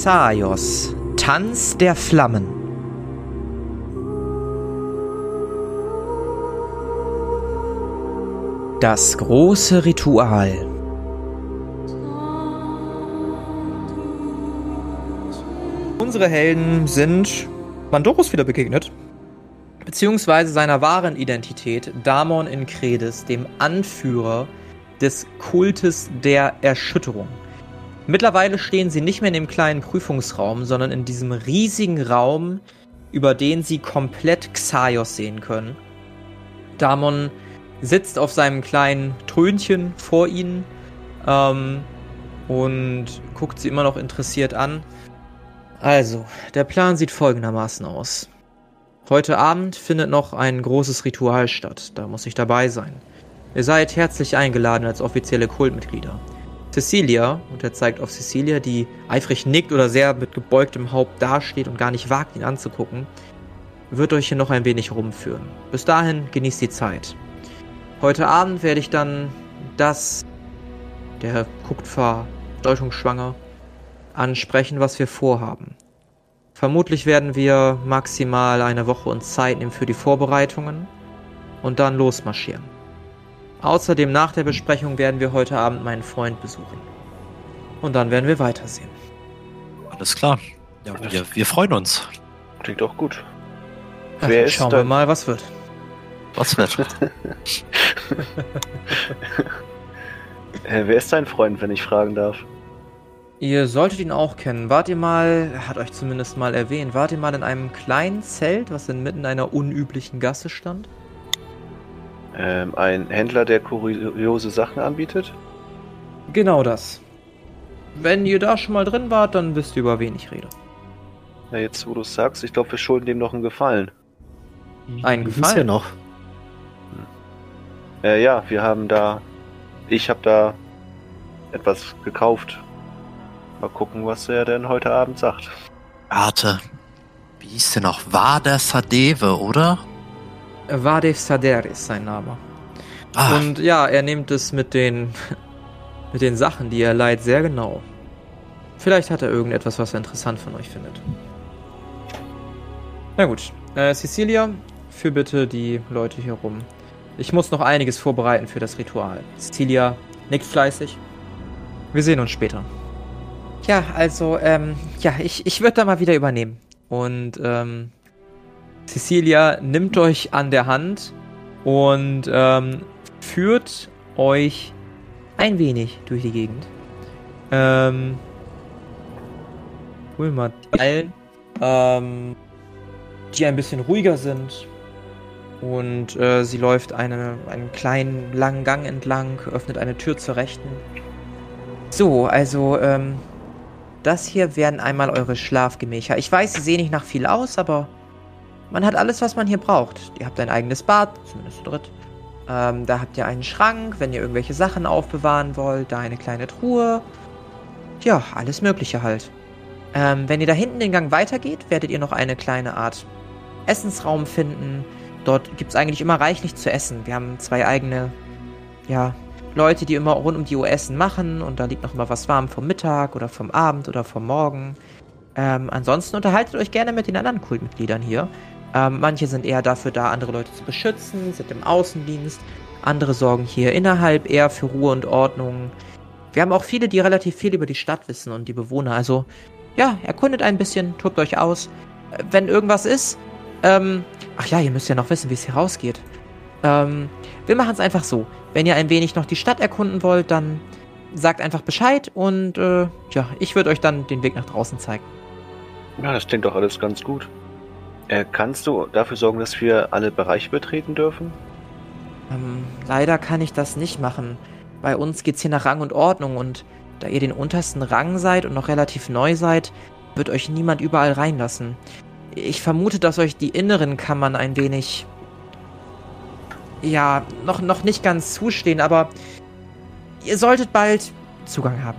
Xaios, Tanz der Flammen. Das große Ritual. Unsere Helden sind Mandorus wieder begegnet, beziehungsweise seiner wahren Identität, Damon in Kredis, dem Anführer des Kultes der Erschütterung. Mittlerweile stehen sie nicht mehr in dem kleinen Prüfungsraum, sondern in diesem riesigen Raum, über den sie komplett Xaios sehen können. Damon sitzt auf seinem kleinen Trönchen vor ihnen ähm, und guckt sie immer noch interessiert an. Also, der Plan sieht folgendermaßen aus. Heute Abend findet noch ein großes Ritual statt, da muss ich dabei sein. Ihr seid herzlich eingeladen als offizielle Kultmitglieder. Cecilia, und er zeigt auf Cecilia, die eifrig nickt oder sehr mit gebeugtem Haupt dasteht und gar nicht wagt, ihn anzugucken, wird euch hier noch ein wenig rumführen. Bis dahin genießt die Zeit. Heute Abend werde ich dann das, der guckt verdeutungsschwanger, ansprechen, was wir vorhaben. Vermutlich werden wir maximal eine Woche uns Zeit nehmen für die Vorbereitungen und dann losmarschieren. Außerdem nach der Besprechung werden wir heute Abend meinen Freund besuchen. Und dann werden wir weitersehen. Alles klar. Ja, wir, wir freuen uns. Klingt auch gut. Ach, Wer schauen wir mal, was wird. Was wird? äh, wer ist dein Freund, wenn ich fragen darf? Ihr solltet ihn auch kennen. Wart ihr mal, er hat euch zumindest mal erwähnt, wart ihr mal in einem kleinen Zelt, was inmitten einer unüblichen Gasse stand? Ähm, ein Händler, der kuriose Sachen anbietet? Genau das. Wenn ihr da schon mal drin wart, dann wisst ihr, über wen ich rede. Na, jetzt wo du es sagst, ich glaube, wir schulden dem noch einen Gefallen. Einen Gefallen? ja noch. Hm. Äh, ja, wir haben da. Ich habe da etwas gekauft. Mal gucken, was er denn heute Abend sagt. Warte. Wie hieß der noch? War der Sadeve, oder? Vadev Sader ist sein Name. Ah. Und ja, er nimmt es mit den, mit den Sachen, die er leiht, sehr genau. Vielleicht hat er irgendetwas, was er interessant von euch findet. Na gut. Äh, Cecilia, führ bitte die Leute hier rum. Ich muss noch einiges vorbereiten für das Ritual. Cecilia nickt fleißig. Wir sehen uns später. Ja, also, ähm, ja, ich, ich würde da mal wieder übernehmen. Und, ähm, Cecilia nimmt euch an der Hand und ähm, führt euch ein wenig durch die Gegend. Ähm, hol mal die allen, ähm, die ein bisschen ruhiger sind. Und äh, sie läuft eine, einen kleinen, langen Gang entlang, öffnet eine Tür zur Rechten. So, also, ähm, das hier wären einmal eure Schlafgemächer. Ich weiß, sie sehen nicht nach viel aus, aber man hat alles, was man hier braucht. Ihr habt ein eigenes Bad, zumindest zu dritt. Ähm, da habt ihr einen Schrank, wenn ihr irgendwelche Sachen aufbewahren wollt. Da eine kleine Truhe. Ja, alles Mögliche halt. Ähm, wenn ihr da hinten den Gang weitergeht, werdet ihr noch eine kleine Art Essensraum finden. Dort gibt es eigentlich immer reichlich zu essen. Wir haben zwei eigene, ja, Leute, die immer rund um die Uhr Essen machen. Und da liegt noch immer was warm vom Mittag oder vom Abend oder vom Morgen. Ähm, ansonsten unterhaltet euch gerne mit den anderen Kultmitgliedern hier. Ähm, manche sind eher dafür da, andere Leute zu beschützen, sind im Außendienst. Andere sorgen hier innerhalb eher für Ruhe und Ordnung. Wir haben auch viele, die relativ viel über die Stadt wissen und die Bewohner. Also, ja, erkundet ein bisschen, tobt euch aus. Wenn irgendwas ist, ähm, ach ja, ihr müsst ja noch wissen, wie es hier rausgeht. Ähm, wir machen es einfach so. Wenn ihr ein wenig noch die Stadt erkunden wollt, dann sagt einfach Bescheid und, äh, ja, ich würde euch dann den Weg nach draußen zeigen. Ja, das klingt doch alles ganz gut. Äh, kannst du dafür sorgen, dass wir alle Bereiche betreten dürfen? Ähm, leider kann ich das nicht machen. Bei uns geht's hier nach Rang und Ordnung und da ihr den untersten Rang seid und noch relativ neu seid, wird euch niemand überall reinlassen. Ich vermute, dass euch die inneren Kammern ein wenig ja, noch, noch nicht ganz zustehen, aber ihr solltet bald Zugang haben.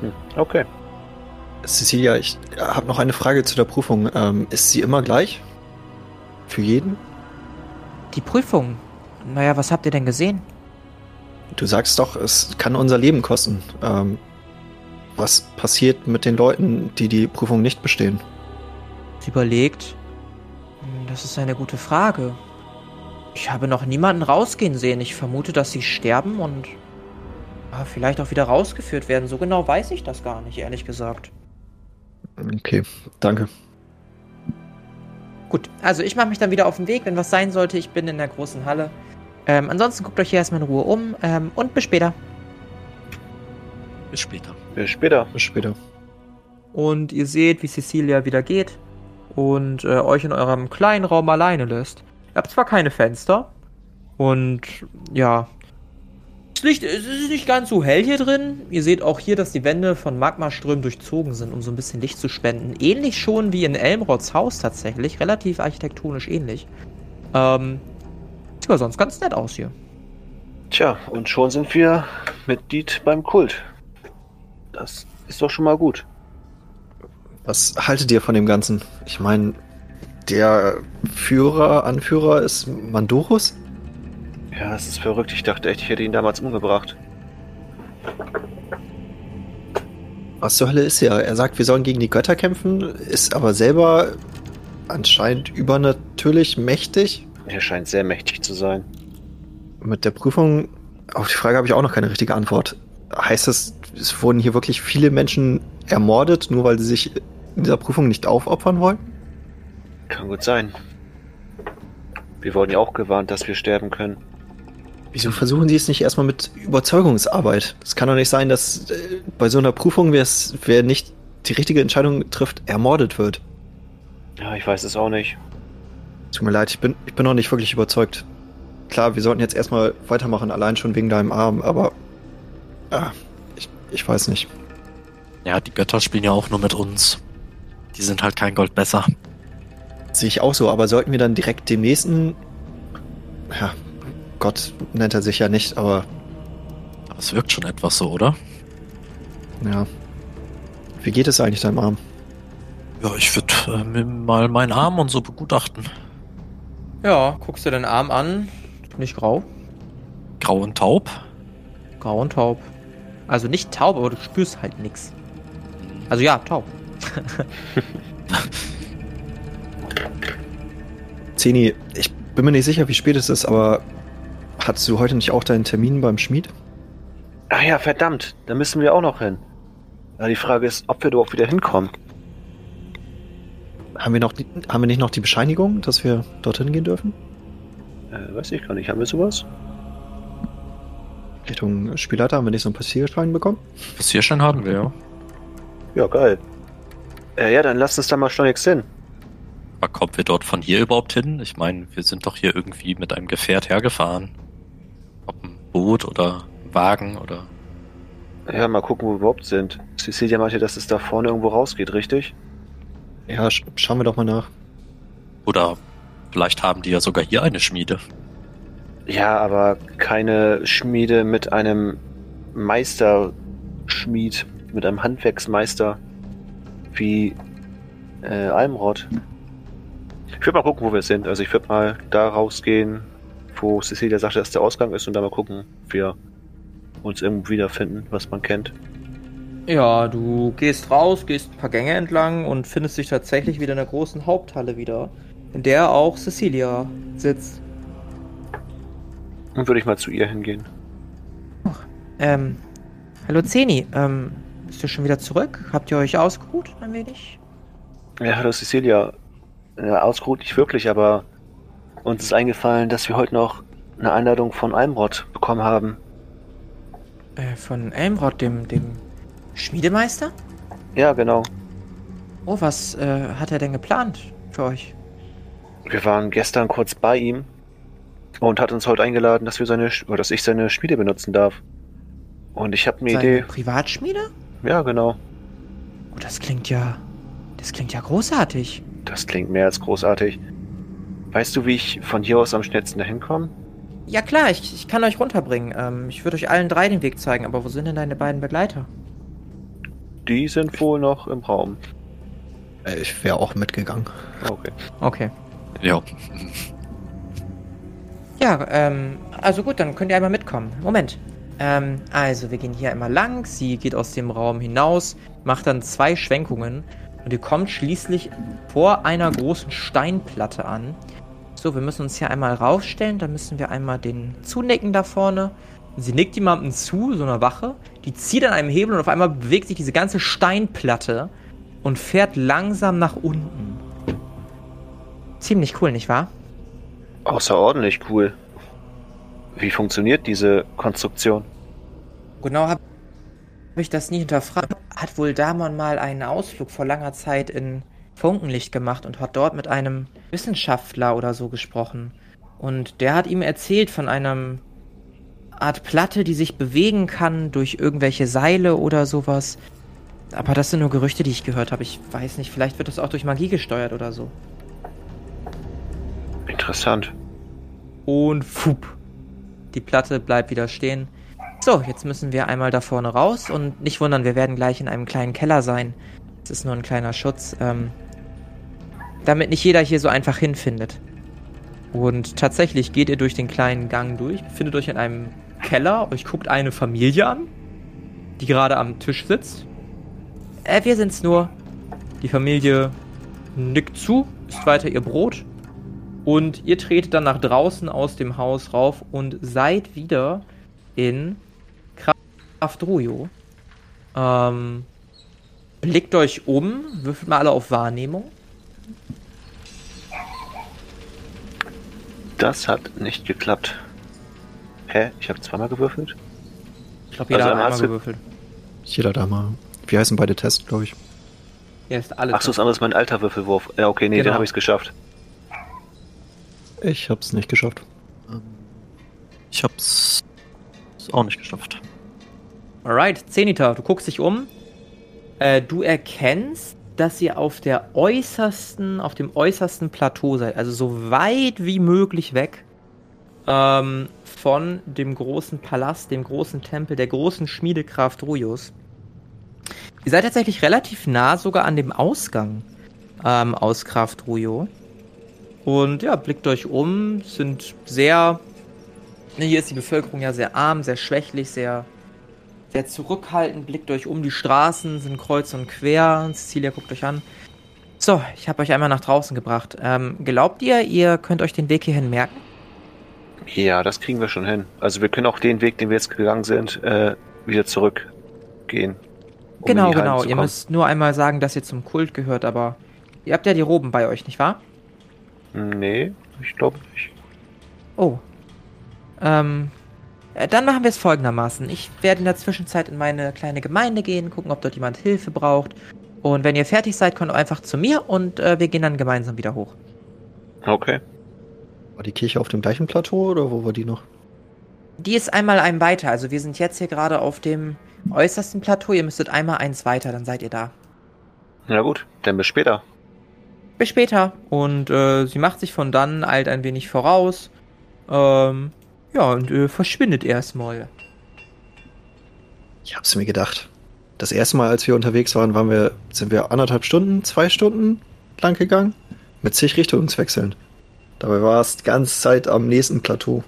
Hm, okay. Cecilia, ich habe noch eine Frage zu der Prüfung. Ähm, ist sie immer gleich? Für jeden? Die Prüfung? Naja, was habt ihr denn gesehen? Du sagst doch, es kann unser Leben kosten. Ähm, Was passiert mit den Leuten, die die Prüfung nicht bestehen? Sie überlegt. Hm, Das ist eine gute Frage. Ich habe noch niemanden rausgehen sehen. Ich vermute, dass sie sterben und ah, vielleicht auch wieder rausgeführt werden. So genau weiß ich das gar nicht, ehrlich gesagt. Okay, danke. Gut, also ich mache mich dann wieder auf den Weg, wenn was sein sollte. Ich bin in der großen Halle. Ähm, ansonsten guckt euch hier erstmal in Ruhe um ähm, und bis später. Bis später. Bis später. Bis später. Und ihr seht, wie Cecilia wieder geht und äh, euch in eurem kleinen Raum alleine lässt. Ihr habt zwar keine Fenster und ja, das Licht, es ist nicht ganz so hell hier drin. Ihr seht auch hier, dass die Wände von Magmaströmen durchzogen sind, um so ein bisschen Licht zu spenden. Ähnlich schon wie in Elmrods Haus tatsächlich, relativ architektonisch ähnlich. Ähm, sieht aber sonst ganz nett aus hier. Tja, und schon sind wir Mitglied beim Kult. Das ist doch schon mal gut. Was haltet ihr von dem Ganzen? Ich meine, der Führer, Anführer ist Mandorus? Ja, es ist verrückt. Ich dachte echt, ich hätte ihn damals umgebracht. Was zur Hölle ist er? Er sagt, wir sollen gegen die Götter kämpfen, ist aber selber anscheinend übernatürlich mächtig. Er scheint sehr mächtig zu sein. Mit der Prüfung, auf die Frage habe ich auch noch keine richtige Antwort. Heißt das, es wurden hier wirklich viele Menschen ermordet, nur weil sie sich in dieser Prüfung nicht aufopfern wollen? Kann gut sein. Wir wurden ja auch gewarnt, dass wir sterben können. Wieso versuchen sie es nicht erstmal mit Überzeugungsarbeit? Es kann doch nicht sein, dass äh, bei so einer Prüfung, wer nicht die richtige Entscheidung trifft, ermordet wird. Ja, ich weiß es auch nicht. Tut mir leid, ich bin, ich bin noch nicht wirklich überzeugt. Klar, wir sollten jetzt erstmal weitermachen, allein schon wegen deinem Arm, aber ah, ich, ich weiß nicht. Ja, die Götter spielen ja auch nur mit uns. Die sind halt kein Gold besser. Sehe ich auch so, aber sollten wir dann direkt dem nächsten. Ja, Gott nennt er sich ja nicht, aber Aber es wirkt schon etwas so, oder? ja. Wie geht es eigentlich deinem Arm? Ja, ich würde äh, mir mal meinen Arm und so begutachten. Ja, guckst du den Arm an. Nicht grau. Grau und taub. Grau und taub. Also nicht taub, aber du spürst halt nichts. Also ja, taub. Zeni, ich bin mir nicht sicher, wie spät es ist, aber hattest du heute nicht auch deinen Termin beim Schmied? Ach ja, verdammt. Da müssen wir auch noch hin. Ja, die Frage ist, ob wir dort wieder hinkommen. Haben wir, noch, die- haben wir nicht noch die Bescheinigung, dass wir dorthin gehen dürfen? Äh, weiß ich gar nicht. Haben wir sowas? Richtung Spielleiter haben wir nicht so einen Passierschein bekommen? Passierschein haben wir, ja. Ja, geil. Äh, ja, dann lasst uns da mal schleunigst hin. Aber kommen wir dort von hier überhaupt hin? Ich meine, wir sind doch hier irgendwie mit einem Gefährt hergefahren. Boot oder Wagen oder. Ja, mal gucken, wo wir überhaupt sind. Cecilia meinte, dass es da vorne irgendwo rausgeht, richtig? Ja, sch schauen wir doch mal nach. Oder vielleicht haben die ja sogar hier eine Schmiede. Ja, aber keine Schmiede mit einem Meisterschmied, mit einem Handwerksmeister wie äh, Almrod. Ich würde mal gucken, wo wir sind. Also ich würde mal da rausgehen, wo Cecilia sagte, dass der Ausgang ist und dann mal gucken, ob wir uns irgendwo wiederfinden, was man kennt. Ja, du gehst raus, gehst ein paar Gänge entlang und findest dich tatsächlich wieder in der großen Haupthalle wieder, in der auch Cecilia sitzt. Und würde ich mal zu ihr hingehen. Ähm, hallo Zeni, ähm, bist du schon wieder zurück? Habt ihr euch ausgeruht ein wenig? Ja, hallo Cecilia. Ja, ausgeruht nicht wirklich, aber uns ist eingefallen, dass wir heute noch eine Einladung von Almrod bekommen haben. Äh, von Elmrod, dem, dem Schmiedemeister? Ja, genau. Oh, was äh, hat er denn geplant für euch? Wir waren gestern kurz bei ihm und hat uns heute eingeladen, dass wir seine oder dass ich seine Schmiede benutzen darf. Und ich habe eine Seine Idee. Privatschmiede? Ja, genau. Oh, das klingt ja. Das klingt ja großartig. Das klingt mehr als großartig. Weißt du, wie ich von hier aus am schnellsten dahin komme? Ja klar, ich, ich kann euch runterbringen. Ähm, ich würde euch allen drei den Weg zeigen, aber wo sind denn deine beiden Begleiter? Die sind wohl noch im Raum. Äh, Ich wäre auch mitgegangen. Okay. Okay. Ja. Ja, ähm, also gut, dann könnt ihr einmal mitkommen. Moment. Ähm, also, wir gehen hier einmal lang. Sie geht aus dem Raum hinaus, macht dann zwei Schwenkungen und ihr kommt schließlich vor einer großen Steinplatte an. So, wir müssen uns hier einmal raufstellen. Da müssen wir einmal den zunicken da vorne. Sie nickt jemandem zu, so einer Wache. Die zieht an einem Hebel und auf einmal bewegt sich diese ganze Steinplatte und fährt langsam nach unten. Ziemlich cool, nicht wahr? Außerordentlich cool. Wie funktioniert diese Konstruktion? Genau habe hab ich das nie hinterfragt. Hat wohl Damon mal einen Ausflug vor langer Zeit in Funkenlicht gemacht und hat dort mit einem Wissenschaftler oder so gesprochen. Und der hat ihm erzählt von einem Art Platte, die sich bewegen kann durch irgendwelche Seile oder sowas. Aber das sind nur Gerüchte, die ich gehört habe. Ich weiß nicht, vielleicht wird das auch durch Magie gesteuert oder so. Interessant. Und fup. Die Platte bleibt wieder stehen. So, jetzt müssen wir einmal da vorne raus und nicht wundern, wir werden gleich in einem kleinen Keller sein. Es ist nur ein kleiner Schutz, ähm, damit nicht jeder hier so einfach hinfindet. Und tatsächlich geht ihr durch den kleinen Gang durch, befindet euch in einem Keller, euch guckt eine Familie an, die gerade am Tisch sitzt. Äh, wir sind's nur. Die Familie nickt zu, isst weiter ihr Brot und ihr tretet dann nach draußen aus dem Haus rauf und seid wieder in Kraftrujo. Ähm, blickt euch um, würfelt mal alle auf Wahrnehmung. Das hat nicht geklappt. Hä? Ich habe zweimal gewürfelt? Ich glaube, jeder Also, hat einmal gewürfelt. Jeder da mal. Wie heißen beide Tests, glaube ich? Ja, ist alles. Ach so, das andere ist mein alter Würfelwurf. Ja, okay, nee, Genau. den habe ich geschafft. Ich hab's nicht geschafft. Ähm, Ich hab's auch nicht geschafft. Alright, Zenita, du guckst dich um. Äh, du erkennst, dass ihr auf der äußersten, auf dem äußersten Plateau seid, also so weit wie möglich weg ähm, von dem großen Palast, dem großen Tempel, der großen Schmiedekraft Rujos. Ihr seid tatsächlich relativ nah sogar an dem Ausgang ähm, aus Kraft Rujo. Und ja, blickt euch um, sind sehr. Hier ist die Bevölkerung ja sehr arm, sehr schwächlich, sehr sehr zurückhaltend, blickt euch um, die Straßen sind kreuz und quer. Cecilia guckt euch an. So, ich habe euch einmal nach draußen gebracht. Ähm, glaubt ihr, ihr könnt euch den Weg hierhin merken? Ja, das kriegen wir schon hin. Also wir können auch den Weg, den wir jetzt gegangen sind, äh, wieder zurückgehen. um genau, genau. Ihr müsst nur einmal sagen, dass ihr zum Kult gehört, aber ihr habt ja die Roben bei euch, nicht wahr? Nee, ich glaube nicht. Oh. Ähm, äh, dann machen wir es folgendermaßen. Ich werde in der Zwischenzeit in meine kleine Gemeinde gehen, gucken, ob dort jemand Hilfe braucht. Und wenn ihr fertig seid, kommt einfach zu mir und äh, wir gehen dann gemeinsam wieder hoch. Okay. War die Kirche auf dem gleichen Plateau oder wo war die noch? Die ist einmal einem weiter. Also wir sind jetzt hier gerade auf dem äußersten Plateau. Ihr müsstet einmal eins weiter, dann seid ihr da. Na gut, dann bis später. Bis später. Und äh, sie macht sich von dann, eilt ein wenig voraus. Ähm, ja, und äh, verschwindet erstmal. Ich hab's mir gedacht. Das erste Mal, als wir unterwegs waren, waren wir, sind wir anderthalb Stunden, zwei Stunden lang gegangen. Mit zig Richtungswechseln. Dabei war es die ganze Zeit am nächsten Plateau.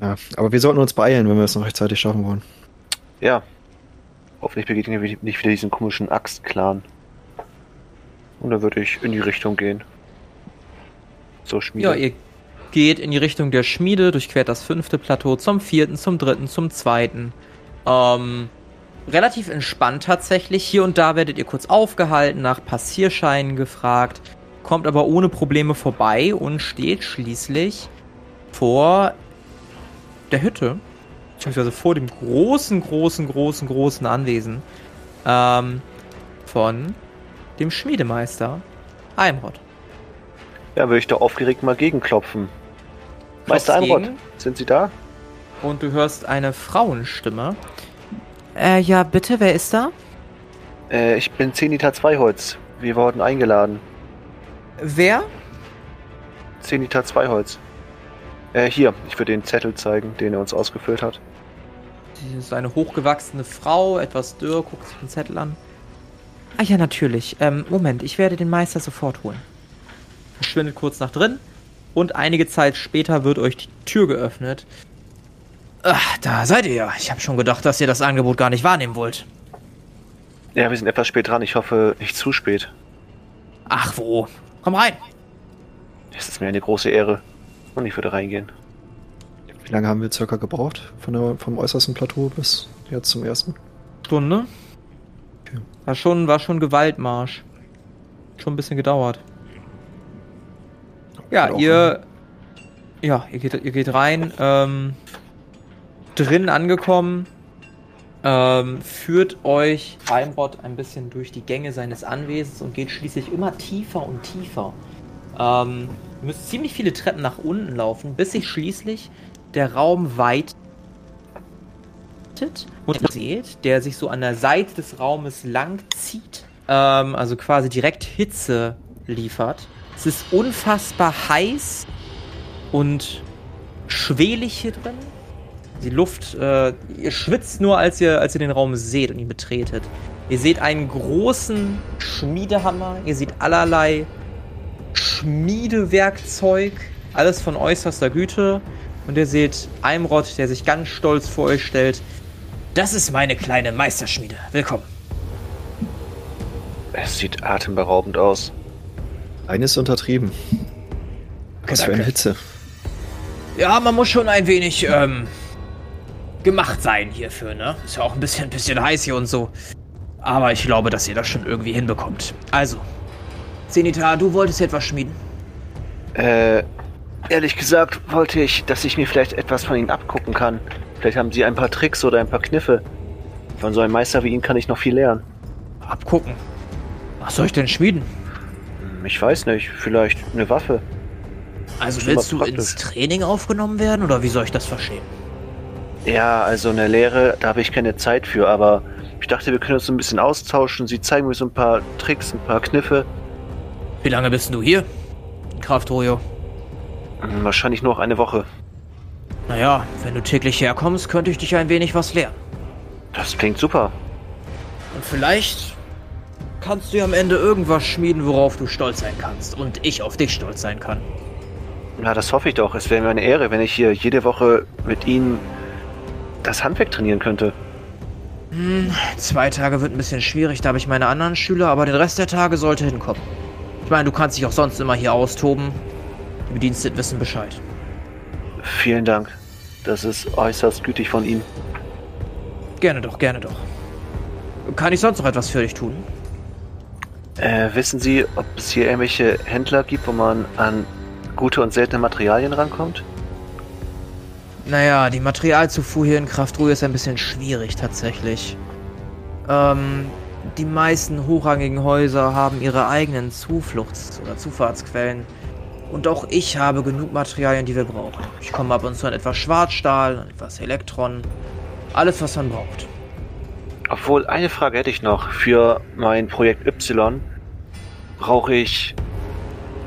Ja, aber wir sollten uns beeilen, wenn wir es noch rechtzeitig schaffen wollen. Ja. Hoffentlich begegnen wir nicht wieder diesen komischen Axt-Clan. Und dann würde ich in die Richtung gehen. So Schmiede. Ja, ihr geht in die Richtung der Schmiede, durchquert das fünfte Plateau zum vierten, zum dritten, zum zweiten. Ähm, relativ entspannt tatsächlich. Hier und da werdet ihr kurz aufgehalten, nach Passierscheinen gefragt, kommt aber ohne Probleme vorbei und steht schließlich vor der Hütte, beziehungsweise vor dem großen, großen, großen, großen Anwesen ähm, von dem Schmiedemeister Eimrod. Ja, würde ich da aufgeregt mal gegenklopfen. Meister Einrod, sind Sie da? Und du hörst eine Frauenstimme. Äh, ja, bitte, wer ist da? Äh, ich bin Zenita Zweiholz. Wir wurden eingeladen. Wer? Zenita Zweiholz. Äh, hier, ich würde den Zettel zeigen, den er uns ausgefüllt hat. Sie ist eine hochgewachsene Frau, etwas dürr, guckt sich den Zettel an. Ah ja, natürlich. Ähm, Moment, ich werde den Meister sofort holen. Verschwindet kurz nach drin und einige Zeit später wird euch die Tür geöffnet. Ach, da seid ihr ja. Ich habe schon gedacht, dass ihr das Angebot gar nicht wahrnehmen wollt. Ja, wir sind etwas spät dran. Ich hoffe, nicht zu spät. Ach wo. Komm rein. Es ist mir eine große Ehre. Und ich würde reingehen. Wie lange haben wir circa gebraucht von der, vom äußersten Plateau bis jetzt zum ersten? Stunde. Okay. War schon, war schon Gewaltmarsch. Schon ein bisschen gedauert. Ja, ihr. Ja, ihr geht, ihr geht rein. Ähm, drin angekommen. Ähm, führt euch Almrod ein bisschen durch die Gänge seines Anwesens und geht schließlich immer tiefer und tiefer. Ähm, ihr müsst ziemlich viele Treppen nach unten laufen, bis sich schließlich der Raum weitet und seht, der sich so an der Seite des Raumes lang zieht, ähm, also quasi direkt Hitze liefert. Es ist unfassbar heiß und schwelig hier drin. Die Luft, äh, ihr schwitzt nur, als ihr, als ihr den Raum seht und ihn betretet. Ihr seht einen großen Schmiedehammer, ihr seht allerlei Schmiedewerkzeug, alles von äußerster Güte. Und ihr seht Eimrod, der sich ganz stolz vor euch stellt. Das ist meine kleine Meisterschmiede. Willkommen. Es sieht atemberaubend aus. Eines untertrieben. Was für eine. Hitze. Ja, man muss schon ein wenig ähm, gemacht sein hierfür, ne? Ist ja auch ein bisschen, bisschen heiß hier und so. Aber ich glaube, dass ihr das schon irgendwie hinbekommt. Also, Zenita, du wolltest etwas schmieden. Äh, ehrlich gesagt wollte ich, dass ich mir vielleicht etwas von Ihnen abgucken kann. Vielleicht haben Sie ein paar Tricks oder ein paar Kniffe. Von so einem Meister wie Ihnen kann ich noch viel lernen. Abgucken. Was soll ich denn schmieden? Ich weiß nicht, vielleicht eine Waffe. Also willst du immer ins praktisch. Training aufgenommen werden oder wie soll ich das verstehen? Ja, also eine Lehre, da habe ich keine Zeit für, aber ich dachte, wir können uns ein bisschen austauschen. Sie zeigen mir so ein paar Tricks, ein paar Kniffe. Wie lange bist du hier? Kraftrojo. Hm, Wahrscheinlich nur noch eine Woche. Naja, wenn du täglich herkommst, könnte ich dich ein wenig was lernen. Das klingt super. Und vielleicht kannst du ja am Ende irgendwas schmieden, worauf du stolz sein kannst. Und ich auf dich stolz sein kann. Na, das hoffe ich doch. Es wäre mir eine Ehre, wenn ich hier jede Woche mit Ihnen das Handwerk trainieren könnte. Zwei Tage wird ein bisschen schwierig, da habe ich meine anderen Schüler, aber den Rest der Tage sollte hinkommen. Ich meine, du kannst dich auch sonst immer hier austoben. Die Bediensteten wissen Bescheid. Vielen Dank. Das ist äußerst gütig von Ihnen. Gerne doch, gerne doch. Kann ich sonst noch etwas für dich tun? Äh, wissen Sie, ob es hier irgendwelche Händler gibt, wo man an gute und seltene Materialien rankommt? Naja, die Materialzufuhr hier in Kraftruhe ist ein bisschen schwierig tatsächlich. Ähm, die meisten hochrangigen Häuser haben ihre eigenen Zufluchts- oder Zufahrtsquellen. Und auch ich habe genug Materialien, die wir brauchen. Ich komme ab und zu an etwas Schwarzstahl, an etwas Elektron. Alles, was man braucht. Obwohl, eine Frage hätte ich noch. Für mein Projekt Y brauche ich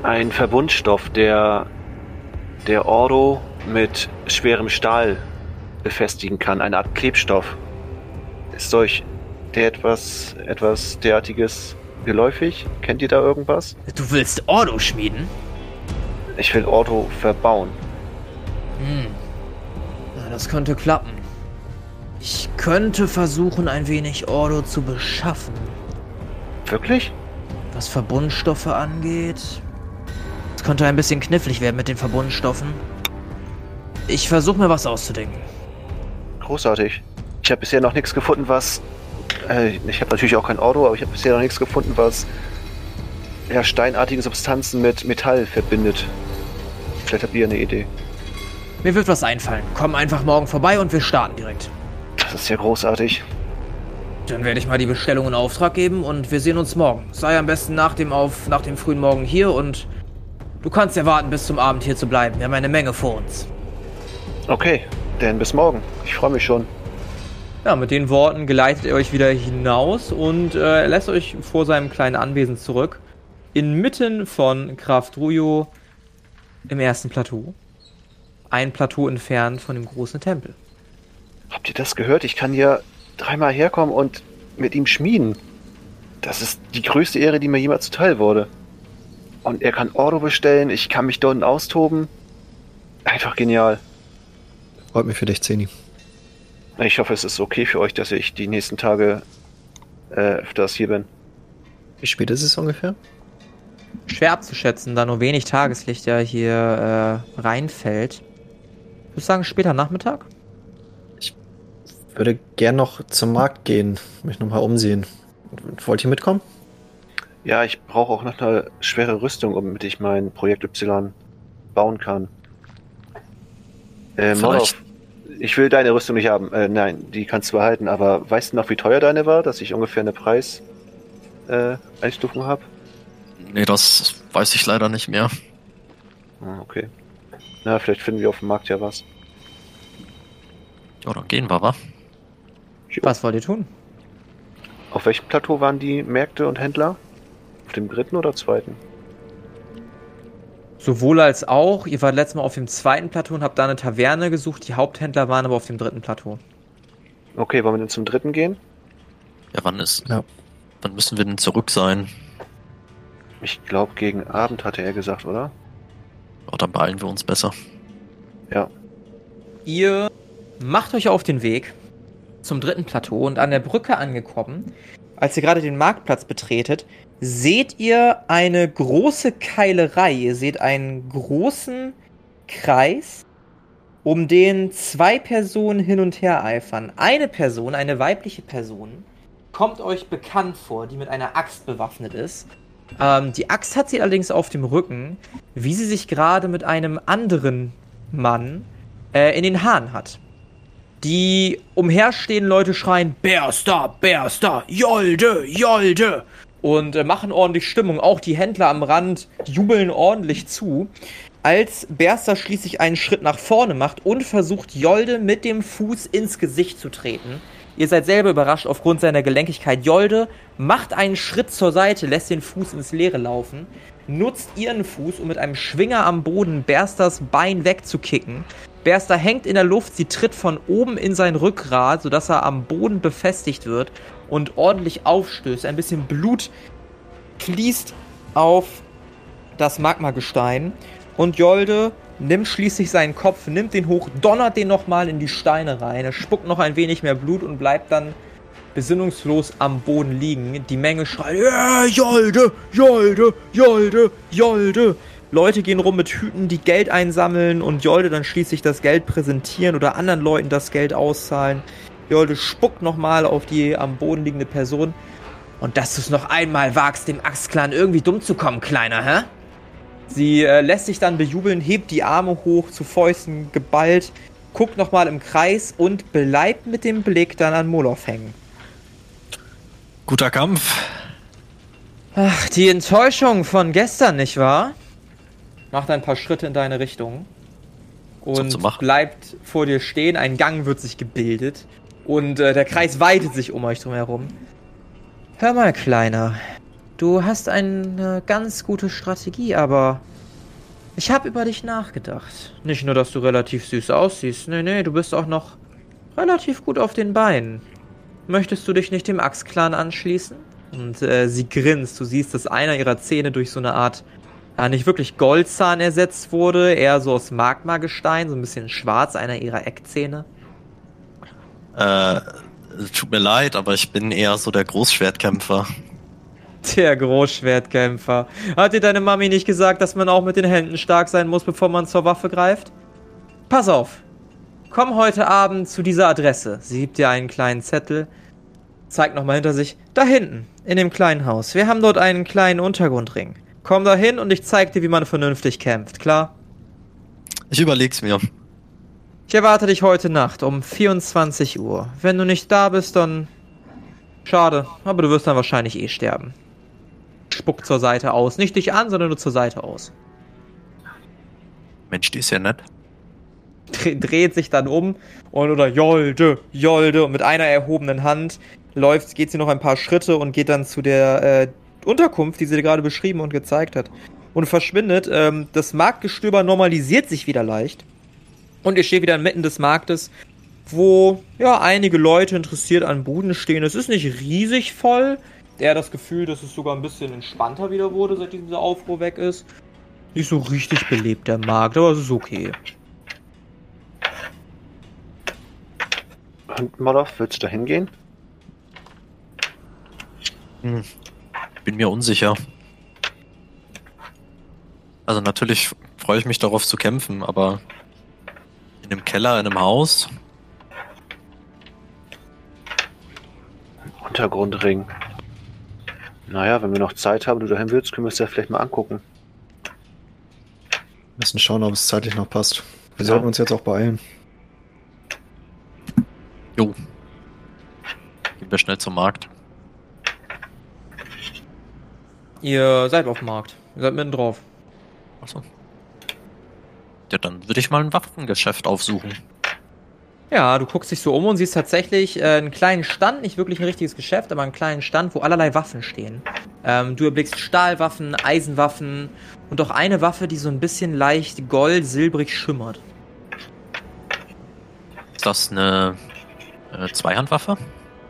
einen Verbundstoff, der der Ordo mit schwerem Stahl befestigen kann. Eine Art Klebstoff. Ist euch der etwas, etwas derartiges geläufig? Kennt ihr da irgendwas? Du willst Ordo schmieden? Ich will Ordo verbauen. Hm. Das könnte klappen. Ich könnte versuchen, ein wenig Ordo zu beschaffen. Wirklich? Was Verbundstoffe angeht, es könnte ein bisschen knifflig werden mit den Verbundstoffen. Ich versuche mir was auszudenken. Großartig. Ich habe bisher noch nichts gefunden, was. Äh, ich habe natürlich auch kein Ordo, aber ich habe bisher noch nichts gefunden, was ja, steinartige Substanzen mit Metall verbindet. Vielleicht habt ihr eine Idee. Mir wird was einfallen. Komm einfach morgen vorbei und wir starten direkt. Das ist ja großartig. Dann werde ich mal die Bestellung in Auftrag geben und wir sehen uns morgen. Sei am besten nach dem auf nach dem frühen Morgen hier und du kannst ja warten bis zum Abend hier zu bleiben. Wir haben eine Menge vor uns. Okay, dann bis morgen. Ich freue mich schon. Ja, mit den Worten geleitet er euch wieder hinaus und äh, er lässt euch vor seinem kleinen Anwesen zurück. Inmitten von Krafrujo im ersten Plateau. Ein Plateau entfernt von dem großen Tempel. Habt ihr das gehört? Ich kann hier dreimal herkommen und mit ihm schmieden. Das ist die größte Ehre, die mir jemals zuteil wurde. Und er kann Ordo bestellen, ich kann mich dort austoben. Einfach genial. Freut mich für dich, Zeni. Ich hoffe, es ist okay für euch, dass ich die nächsten Tage äh, öfters hier bin. Wie spät ist es ungefähr? Schwer abzuschätzen, da nur wenig Tageslicht ja hier äh, reinfällt. Ich würde sagen, später Nachmittag? Würde gern noch zum Markt gehen, mich nochmal umsehen. Wollt ihr mitkommen? Ja, ich brauche auch noch eine schwere Rüstung, damit ich mein Projekt Y bauen kann. Äh, Molov, ich will deine Rüstung nicht haben. Äh, nein, die kannst du behalten, aber weißt du noch, wie teuer deine war, dass ich ungefähr eine Preis-Einstufung äh, habe? Nee, das weiß ich leider nicht mehr. Ah, okay. Na, vielleicht finden wir auf dem Markt ja was. Ja, dann gehen wir, wa? Was wollt ihr tun? Auf welchem Plateau waren die Märkte und Händler? Auf dem dritten oder zweiten? Sowohl als auch. Ihr wart letztes Mal auf dem zweiten Plateau und habt da eine Taverne gesucht. Die Haupthändler waren aber auf dem dritten Plateau. Okay, wollen wir denn zum dritten gehen? Ja, wann ist. Ja. Wann müssen wir denn zurück sein? Ich glaube, gegen Abend hatte er gesagt, oder? Oh, dann beeilen wir uns besser. Ja. Ihr macht euch auf den Weg zum dritten Plateau und an der Brücke angekommen, als ihr gerade den Marktplatz betretet, seht ihr eine große Keilerei. Ihr seht einen großen Kreis, um den zwei Personen hin und her eifern. Eine Person, eine weibliche Person, kommt euch bekannt vor, die mit einer Axt bewaffnet ist. Ähm, die Axt hat sie allerdings auf dem Rücken, wie sie sich gerade mit einem anderen Mann äh, in den Haaren hat. Die umherstehenden Leute schreien, Bärster, Bärster, Jolde, Jolde. Und äh, machen ordentlich Stimmung. Auch die Händler am Rand jubeln ordentlich zu. Als Berster schließlich einen Schritt nach vorne macht und versucht, Jolde mit dem Fuß ins Gesicht zu treten. Ihr seid selber überrascht aufgrund seiner Gelenkigkeit. Jolde macht einen Schritt zur Seite, lässt den Fuß ins Leere laufen, nutzt ihren Fuß, um mit einem Schwinger am Boden Bersters Bein wegzukicken. Berster hängt in der Luft, sie tritt von oben in sein Rückgrat, sodass er am Boden befestigt wird und ordentlich aufstößt. Ein bisschen Blut fließt auf das Magmagestein und Jolde nimmt schließlich seinen Kopf, nimmt den hoch, donnert den nochmal in die Steine rein, er spuckt noch ein wenig mehr Blut und bleibt dann besinnungslos am Boden liegen. Die Menge schreit, ja, Jolde, Jolde, Jolde, Jolde. Leute gehen rum mit Hüten, die Geld einsammeln und Jolde dann schließlich das Geld präsentieren oder anderen Leuten das Geld auszahlen. Jolde spuckt nochmal auf die am Boden liegende Person. Und dass du es noch einmal wagst, dem Axtclan irgendwie dumm zu kommen, Kleiner, hä? Sie äh, lässt sich dann bejubeln, hebt die Arme hoch, zu Fäusten geballt, guckt nochmal im Kreis und bleibt mit dem Blick dann an Moloch hängen. Guter Kampf. Ach, die Enttäuschung von gestern, nicht wahr? Macht ein paar Schritte in deine Richtung und bleibt vor dir stehen. Ein Gang wird sich gebildet und äh, der Kreis weitet sich um euch drum herum. Hör mal, Kleiner, du hast eine ganz gute Strategie, aber ich habe über dich nachgedacht. Nicht nur, dass du relativ süß aussiehst, nee, nee, du bist auch noch relativ gut auf den Beinen. Möchtest du dich nicht dem Axt-Clan anschließen? Und äh, sie grinst. Du siehst, dass einer ihrer Zähne durch so eine Art ja, nicht wirklich Goldzahn ersetzt wurde, eher so aus Magmagestein, so ein bisschen schwarz, einer ihrer Eckzähne. Äh, tut mir leid, aber ich bin eher so der Großschwertkämpfer. Der Großschwertkämpfer. Hat dir deine Mami nicht gesagt, dass man auch mit den Händen stark sein muss, bevor man zur Waffe greift? Pass auf. Komm heute Abend zu dieser Adresse. Sie gibt dir einen kleinen Zettel, zeigt nochmal hinter sich. Da hinten, in dem kleinen Haus. Wir haben dort einen kleinen Untergrundring. Komm da hin und ich zeig dir, wie man vernünftig kämpft, klar? Ich überleg's mir. Ich erwarte dich heute Nacht um 24 Uhr. Wenn du nicht da bist, dann. Schade, aber du wirst dann wahrscheinlich eh sterben. Spuckt zur Seite aus. Nicht dich an, sondern nur zur Seite aus. Mensch, die ist ja nett. dreht sich dann um und oder Jolde, Jolde und mit einer erhobenen Hand läuft, geht sie noch ein paar Schritte und geht dann zu der äh, Unterkunft, die sie dir gerade beschrieben und gezeigt hat, und verschwindet. Ähm, das Marktgestöber normalisiert sich wieder leicht. Und ihr steht wieder inmitten des Marktes, wo ja einige Leute interessiert an Buden stehen. Es ist nicht riesig voll. Eher das Gefühl, dass es sogar ein bisschen entspannter wieder wurde, seitdem dieser Aufruhr weg ist. Nicht so richtig belebt der Markt, aber es ist okay. Und Molov, willst du da hingehen? Hm. Bin mir unsicher. Also natürlich freue ich mich darauf zu kämpfen, aber in einem Keller, in einem Haus, Untergrundring. Naja, wenn wir noch Zeit haben, du dahin willst, können wir es ja vielleicht mal angucken. Wir müssen schauen, ob es zeitlich noch passt. Wir Ja. sollten uns jetzt auch beeilen. jo. Gehen wir schnell zum Markt. Ihr seid auf dem Markt. Ihr seid mitten drauf. Achso. Ja, dann würde ich mal ein Waffengeschäft aufsuchen. Ja, du guckst dich so um und siehst tatsächlich äh, einen kleinen Stand, nicht wirklich ein richtiges Geschäft, aber einen kleinen Stand, wo allerlei Waffen stehen. Ähm, du erblickst Stahlwaffen, Eisenwaffen und auch eine Waffe, die so ein bisschen leicht gold-silbrig schimmert. Ist das eine, äh, Zweihandwaffe?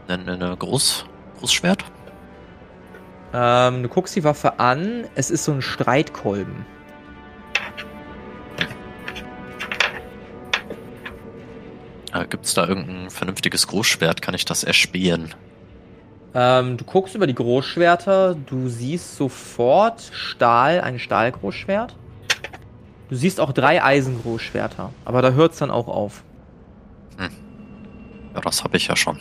Eine, eine Groß, Großschwert? Ähm, du guckst die Waffe an, es ist so ein Streitkolben. Äh, Gibt es da irgendein vernünftiges Großschwert? Kann ich das erspähen? Ähm, du guckst über die Großschwerter, du siehst sofort Stahl, ein Stahlgroßschwert. Du siehst auch drei Eisengroßschwerter, aber da hört's dann auch auf. Ja, das habe ich ja schon.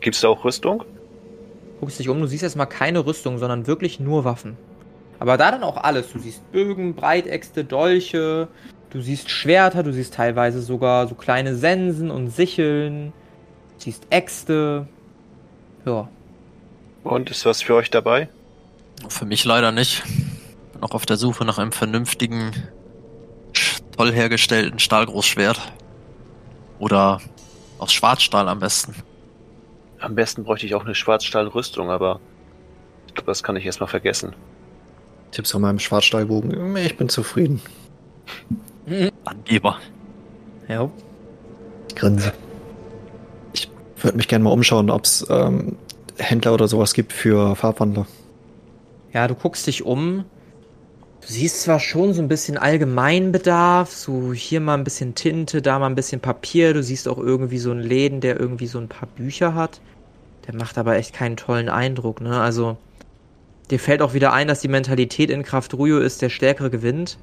Gibt's da auch Rüstung? Guckst dich um, du siehst erstmal keine Rüstung, sondern wirklich nur Waffen. Aber da dann auch alles. Du siehst Bögen, Breitäxte, Dolche, du siehst Schwerter, du siehst teilweise sogar so kleine Sensen und Sicheln, du siehst Äxte. Ja. Und ist was für euch dabei? Für mich leider nicht. Bin auch auf der Suche nach einem vernünftigen, toll hergestellten Stahlgroßschwert. Oder aus Schwarzstahl am besten. Am besten bräuchte ich auch eine Schwarzstahlrüstung, aber ich glaube, das kann ich erstmal vergessen. Tipps an meinem Schwarzstahlbogen. Ich bin zufrieden. Angeber. Ja. Ich grinse. Ich würde mich gerne mal umschauen, ob es ähm, Händler oder sowas gibt für Farbwandler. Ja, du guckst dich um. Du siehst zwar schon so ein bisschen Allgemeinbedarf, so hier mal ein bisschen Tinte, da mal ein bisschen Papier. Du siehst auch irgendwie so einen Läden, der irgendwie so ein paar Bücher hat. Der macht aber echt keinen tollen Eindruck, ne? Also, dir fällt auch wieder ein, dass die Mentalität in Kraft Ruyo ist, der Stärkere gewinnt.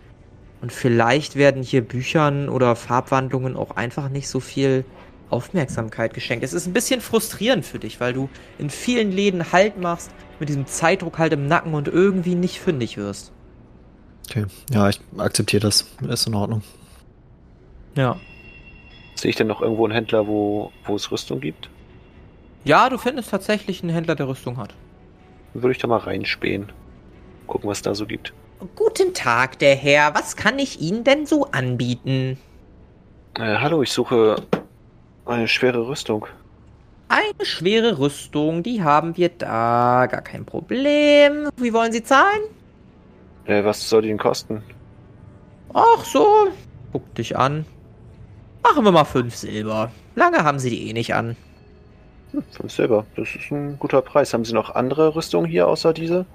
Und vielleicht werden hier Büchern oder Farbwandlungen auch einfach nicht so viel Aufmerksamkeit geschenkt. Es ist ein bisschen frustrierend für dich, weil du in vielen Läden Halt machst, mit diesem Zeitdruck halt im Nacken und irgendwie nicht fündig wirst. Okay. Ja, ich akzeptiere das. Ist in Ordnung. Ja. Sehe ich denn noch irgendwo einen Händler, wo, wo es Rüstung gibt? Ja, du findest tatsächlich einen Händler, der Rüstung hat. Dann würde ich da mal reinspähen. Gucken, was da so gibt. Guten Tag, der Herr. Was kann ich Ihnen denn so anbieten? Äh, hallo, ich suche eine schwere Rüstung. Eine schwere Rüstung, die haben wir da. Gar kein Problem. Wie wollen Sie zahlen? Äh, was soll die denn kosten? Ach so. Guck dich an. Machen wir mal fünf Silber. Lange haben Sie die eh nicht an. Hm, fünf Silber. Das ist ein guter Preis. Haben Sie noch andere Rüstungen hier außer diese?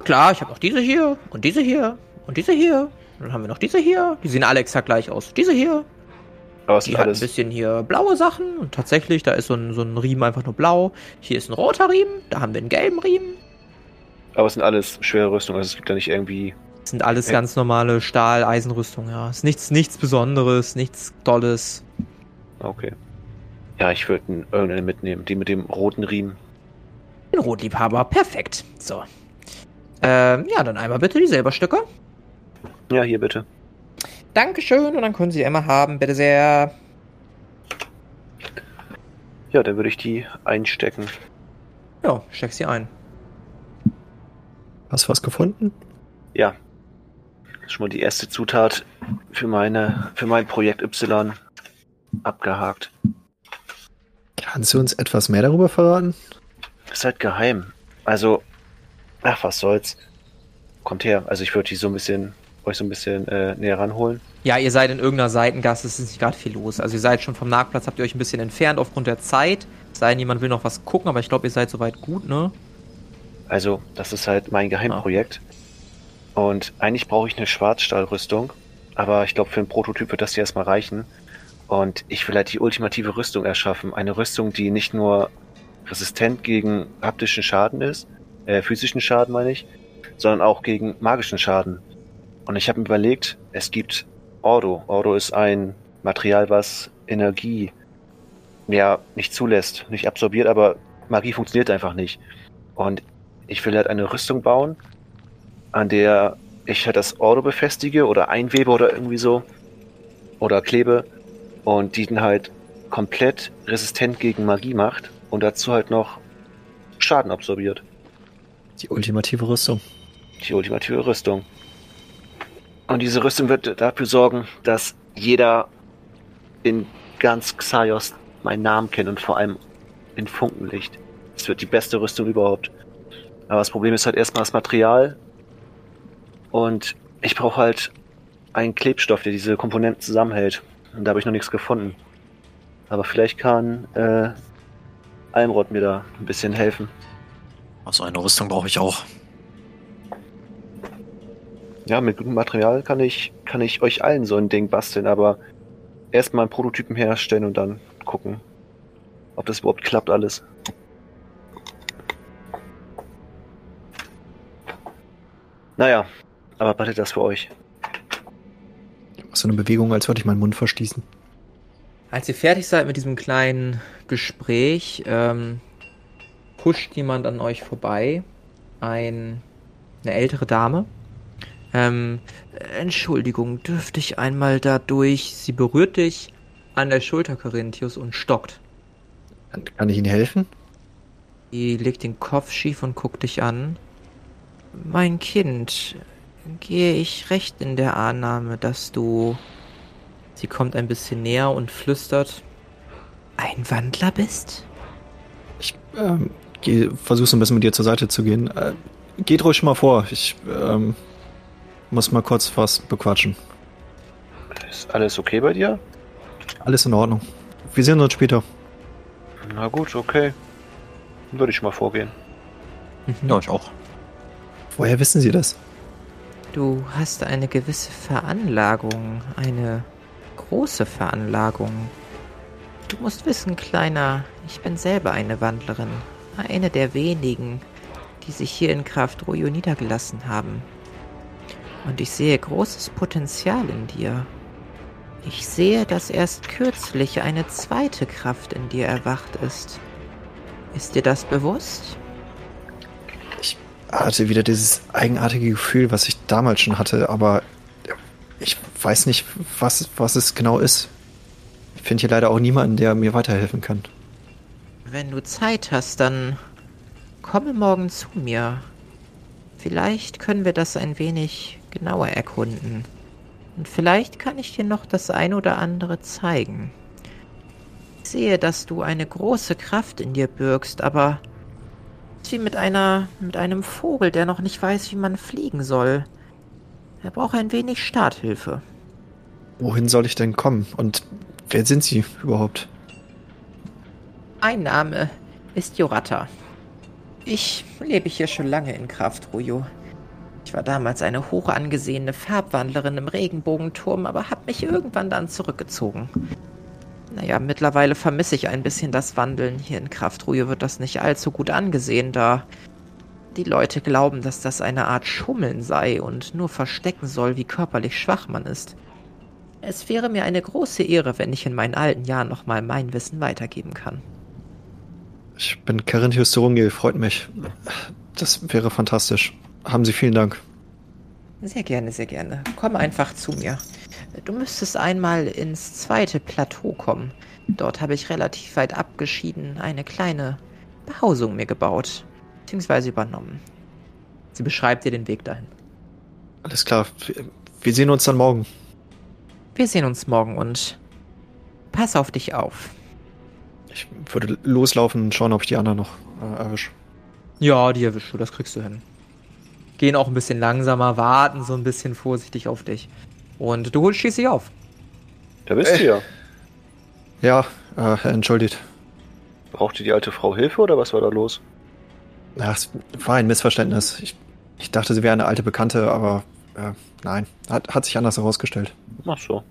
Klar, ich habe noch diese hier und diese hier und diese hier. Dann haben wir noch diese hier. Die sehen alle exakt gleich aus. Diese hier. Aber es Die sind hat ein alles. bisschen hier blaue Sachen und tatsächlich, da ist so ein, so ein Riemen einfach nur blau. Hier ist ein roter Riemen, da haben wir einen gelben Riemen. Aber es sind alles schwere Rüstungen. Also es gibt da nicht irgendwie. Das sind alles Ja. ganz normale Stahl-Eisenrüstungen, ja. Ist nichts, nichts Besonderes, nichts Tolles. Okay. Ja, ich würde irgendeine mitnehmen. Die mit dem roten Riemen. Ein Rotliebhaber, perfekt. So. Ähm, ja, dann einmal bitte die Silberstücke. Ja, hier bitte. Dankeschön und dann können Sie einmal haben, bitte sehr. Ja, dann würde ich die einstecken. Ja, steck sie ein. Hast du was gefunden? Ja. Das ist schon mal die erste Zutat für meine, für mein Projekt Y abgehakt. Kannst du uns etwas mehr darüber verraten? Ist halt geheim. Also, ach, was soll's. Kommt her. Also ich würde die so ein bisschen, euch so ein bisschen äh, näher ranholen. Ja, ihr seid in irgendeiner Seitengasse, es ist nicht gerade viel los. Also ihr seid schon vom Marktplatz, habt ihr euch ein bisschen entfernt aufgrund der Zeit. Es sei denn, jemand will noch was gucken, aber ich glaube, ihr seid soweit gut, ne? Also, das ist halt mein Geheimprojekt. Und eigentlich brauche ich eine Schwarzstahlrüstung. Aber ich glaube, für einen Prototyp wird das hier erstmal reichen. Und ich will halt die ultimative Rüstung erschaffen. Eine Rüstung, die nicht nur resistent gegen haptischen Schaden ist, äh, physischen Schaden meine ich, sondern auch gegen magischen Schaden. Und ich habe mir überlegt, es gibt Ordo. Ordo ist ein Material, was Energie ja nicht zulässt, nicht absorbiert, aber Magie funktioniert einfach nicht. Und ich will halt eine Rüstung bauen, an der ich halt das Ordo befestige oder einwebe oder irgendwie so oder klebe und die dann halt komplett resistent gegen Magie macht und dazu halt noch Schaden absorbiert. Die ultimative Rüstung. Die ultimative Rüstung. Und diese Rüstung wird dafür sorgen, dass jeder in ganz Xaios meinen Namen kennt und vor allem in Funkenlicht. Es wird die beste Rüstung überhaupt. Aber das Problem ist halt erstmal das Material. Und ich brauche halt einen Klebstoff, der diese Komponenten zusammenhält. Und da habe ich noch nichts gefunden. Aber vielleicht kann äh, Almrod mir da ein bisschen helfen. Also eine Rüstung brauche ich auch. Ja, mit gutem Material kann ich, kann ich euch allen so ein Ding basteln, aber erstmal einen Prototypen herstellen und dann gucken, ob das überhaupt klappt alles. Naja, aber behaltet das für euch. So eine Bewegung, als würde ich meinen Mund verschließen. Als ihr fertig seid mit diesem kleinen Gespräch, ähm, huscht jemand an euch vorbei. Ein, eine ältere Dame. Ähm, Entschuldigung, dürfte ich einmal da durch? Sie berührt dich an der Schulter, Carinthius, und stockt. Kann ich Ihnen helfen? Sie legt den Kopf schief und guckt dich an. Mein Kind, gehe ich recht in der Annahme, dass du. Sie kommt ein bisschen näher und flüstert. Ein Wandler bist? Ich ähm, versuche so ein bisschen mit dir zur Seite zu gehen. Äh, geht ruhig mal vor. Ich ähm, muss mal kurz was bequatschen. Ist alles okay bei dir? Alles in Ordnung. Wir sehen uns später. Na gut, okay. Dann würde ich mal vorgehen. Mhm. Ja, ich auch. Woher wissen Sie das? Du hast eine gewisse Veranlagung, eine große Veranlagung. Du musst wissen, Kleiner, ich bin selber eine Wandlerin, eine der wenigen, die sich hier in Kraft Royo niedergelassen haben. Und ich sehe großes Potenzial in dir. Ich sehe, dass erst kürzlich eine zweite Kraft in dir erwacht ist. Ist dir das bewusst? Hatte wieder dieses eigenartige Gefühl, was ich damals schon hatte, aber ich weiß nicht, was, was es genau ist. Ich finde hier leider auch niemanden, der mir weiterhelfen kann. Wenn du Zeit hast, dann komme morgen zu mir. Vielleicht können wir das ein wenig genauer erkunden. Und vielleicht kann ich dir noch das ein oder andere zeigen. Ich sehe, dass du eine große Kraft in dir bürgst, aber ist wie mit einer mit einem Vogel, der noch nicht weiß, wie man fliegen soll. Er braucht ein wenig Starthilfe. Wohin soll ich denn kommen? Und wer sind Sie überhaupt? Mein Name ist Jorata. Ich lebe hier schon lange in Kraft, Rujo. Ich war damals eine hoch angesehene Farbwandlerin im Regenbogenturm, aber habe mich irgendwann dann zurückgezogen. Naja, mittlerweile vermisse ich ein bisschen das Wandeln. Hier in Kraftruhe wird das nicht allzu gut angesehen, da die Leute glauben, dass das eine Art Schummeln sei und nur verstecken soll, wie körperlich schwach man ist. Es wäre mir eine große Ehre, wenn ich in meinen alten Jahren nochmal mein Wissen weitergeben kann. Ich bin Carinthius Sorungil, freut mich. Das wäre fantastisch. Haben Sie vielen Dank. Sehr gerne, sehr gerne. Komm einfach zu mir. Du müsstest einmal ins zweite Plateau kommen. Dort habe ich relativ weit abgeschieden eine kleine Behausung mir gebaut, beziehungsweise übernommen. Sie beschreibt dir den Weg dahin. Alles klar. Wir, sehen uns dann morgen. Wir sehen uns morgen und pass auf dich auf. Ich würde loslaufen und schauen, ob ich die anderen noch äh, erwische. Ja, die erwischst du, das kriegst du hin. Gehen auch ein bisschen langsamer, warten so ein bisschen vorsichtig auf dich. Und du holst schließlich auf. Da bist Äh. du ja. Ja, äh, entschuldigt. Brauchte die alte Frau Hilfe oder was war da los? Ja, es war ein Missverständnis. Ich, ich dachte, sie wäre eine alte Bekannte, aber äh, nein, hat, hat sich anders herausgestellt. Ach so.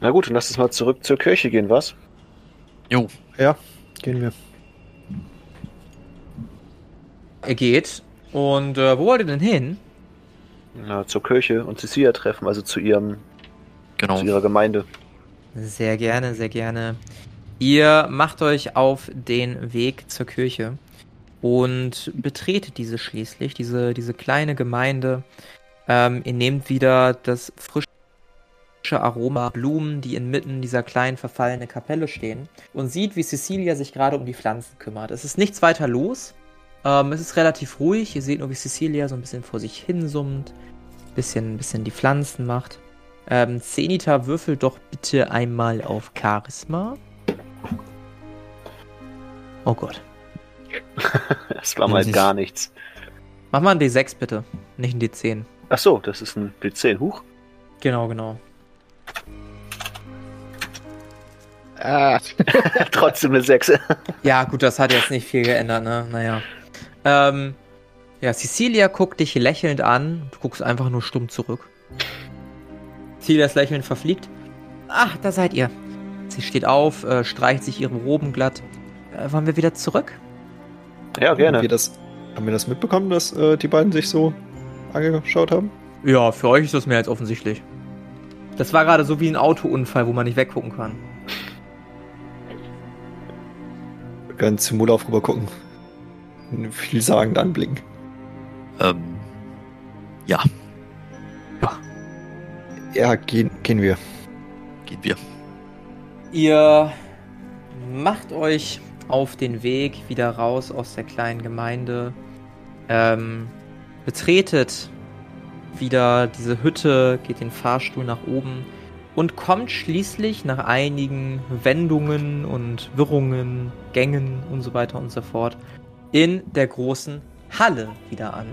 Na gut, dann lass uns mal zurück zur Kirche gehen, was? Jo, Ja, gehen wir. Ihr geht. Und äh, wo wollt ihr denn hin? Na, zur Kirche und Cecilia treffen, also zu ihrem, genau. zu ihrer Gemeinde. Sehr gerne, sehr gerne. Ihr macht euch auf den Weg zur Kirche und betretet diese schließlich, diese, diese kleine Gemeinde. Ähm, ihr nehmt wieder das frische Aroma Blumen, die inmitten dieser kleinen verfallenen Kapelle stehen und sieht, wie Cecilia sich gerade um die Pflanzen kümmert. Es ist nichts weiter los. Ähm, es ist relativ ruhig. Ihr seht nur, wie Cecilia so ein bisschen vor sich hin summt, bisschen, bisschen die Pflanzen macht. Ähm, Zenita, würfel doch bitte einmal auf Charisma. Oh Gott. Das war mal gar nichts. Mach mal ein D6 bitte, nicht ein D10. Ach so, das ist ein D10. Huch. Genau, genau. Ah. Trotzdem eine 6. Ja, gut, das hat jetzt nicht viel geändert, ne? Naja. Ähm, ja, Cecilia guckt dich lächelnd an. Du guckst einfach nur stumm zurück. Cecilias Lächeln verfliegt. Ach, da seid ihr. Sie steht auf, äh, streicht sich ihre Roben glatt. Äh, wollen wir wieder zurück? Ja, Haben wir gerne. das, haben wir das mitbekommen, dass äh, die beiden sich so angeschaut haben? Ja, für euch ist das mehr als offensichtlich. Das war gerade so wie ein Autounfall, wo man nicht weggucken kann. Wir können zum Mulauf rüber gucken. Einen vielsagend anblicken. Ähm, ja, Ja, gehen, gehen wir. gehen wir. Ihr macht euch auf den Weg wieder raus aus der kleinen Gemeinde, ähm, betretet wieder diese Hütte, geht den Fahrstuhl nach oben und kommt schließlich nach einigen Wendungen und Wirrungen, Gängen und so weiter und so fort in der großen Halle wieder an.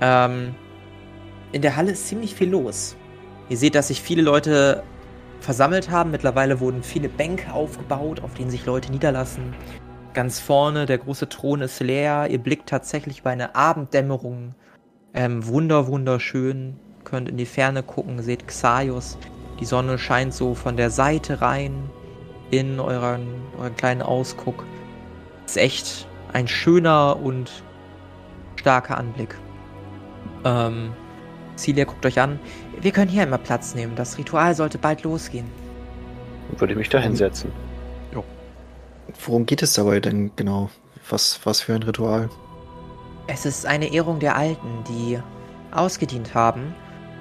Ähm, in der Halle ist ziemlich viel los. Ihr seht, dass sich viele Leute versammelt haben. Mittlerweile wurden viele Bänke aufgebaut, auf denen sich Leute niederlassen. Ganz vorne, der große Thron ist leer. Ihr blickt tatsächlich bei einer Abenddämmerung. Ähm, wunder, wunderschön. Könnt in die Ferne gucken, seht Xaios. Die Sonne scheint so von der Seite rein in euren, euren kleinen Ausguck. Ist echt ein schöner und starker Anblick. Ähm, Celia guckt euch an. Wir können hier einmal Platz nehmen. Das Ritual sollte bald losgehen. Würde ich mich da hinsetzen. Worum geht es dabei denn genau? Was, was für ein Ritual? Es ist eine Ehrung der Alten, die ausgedient haben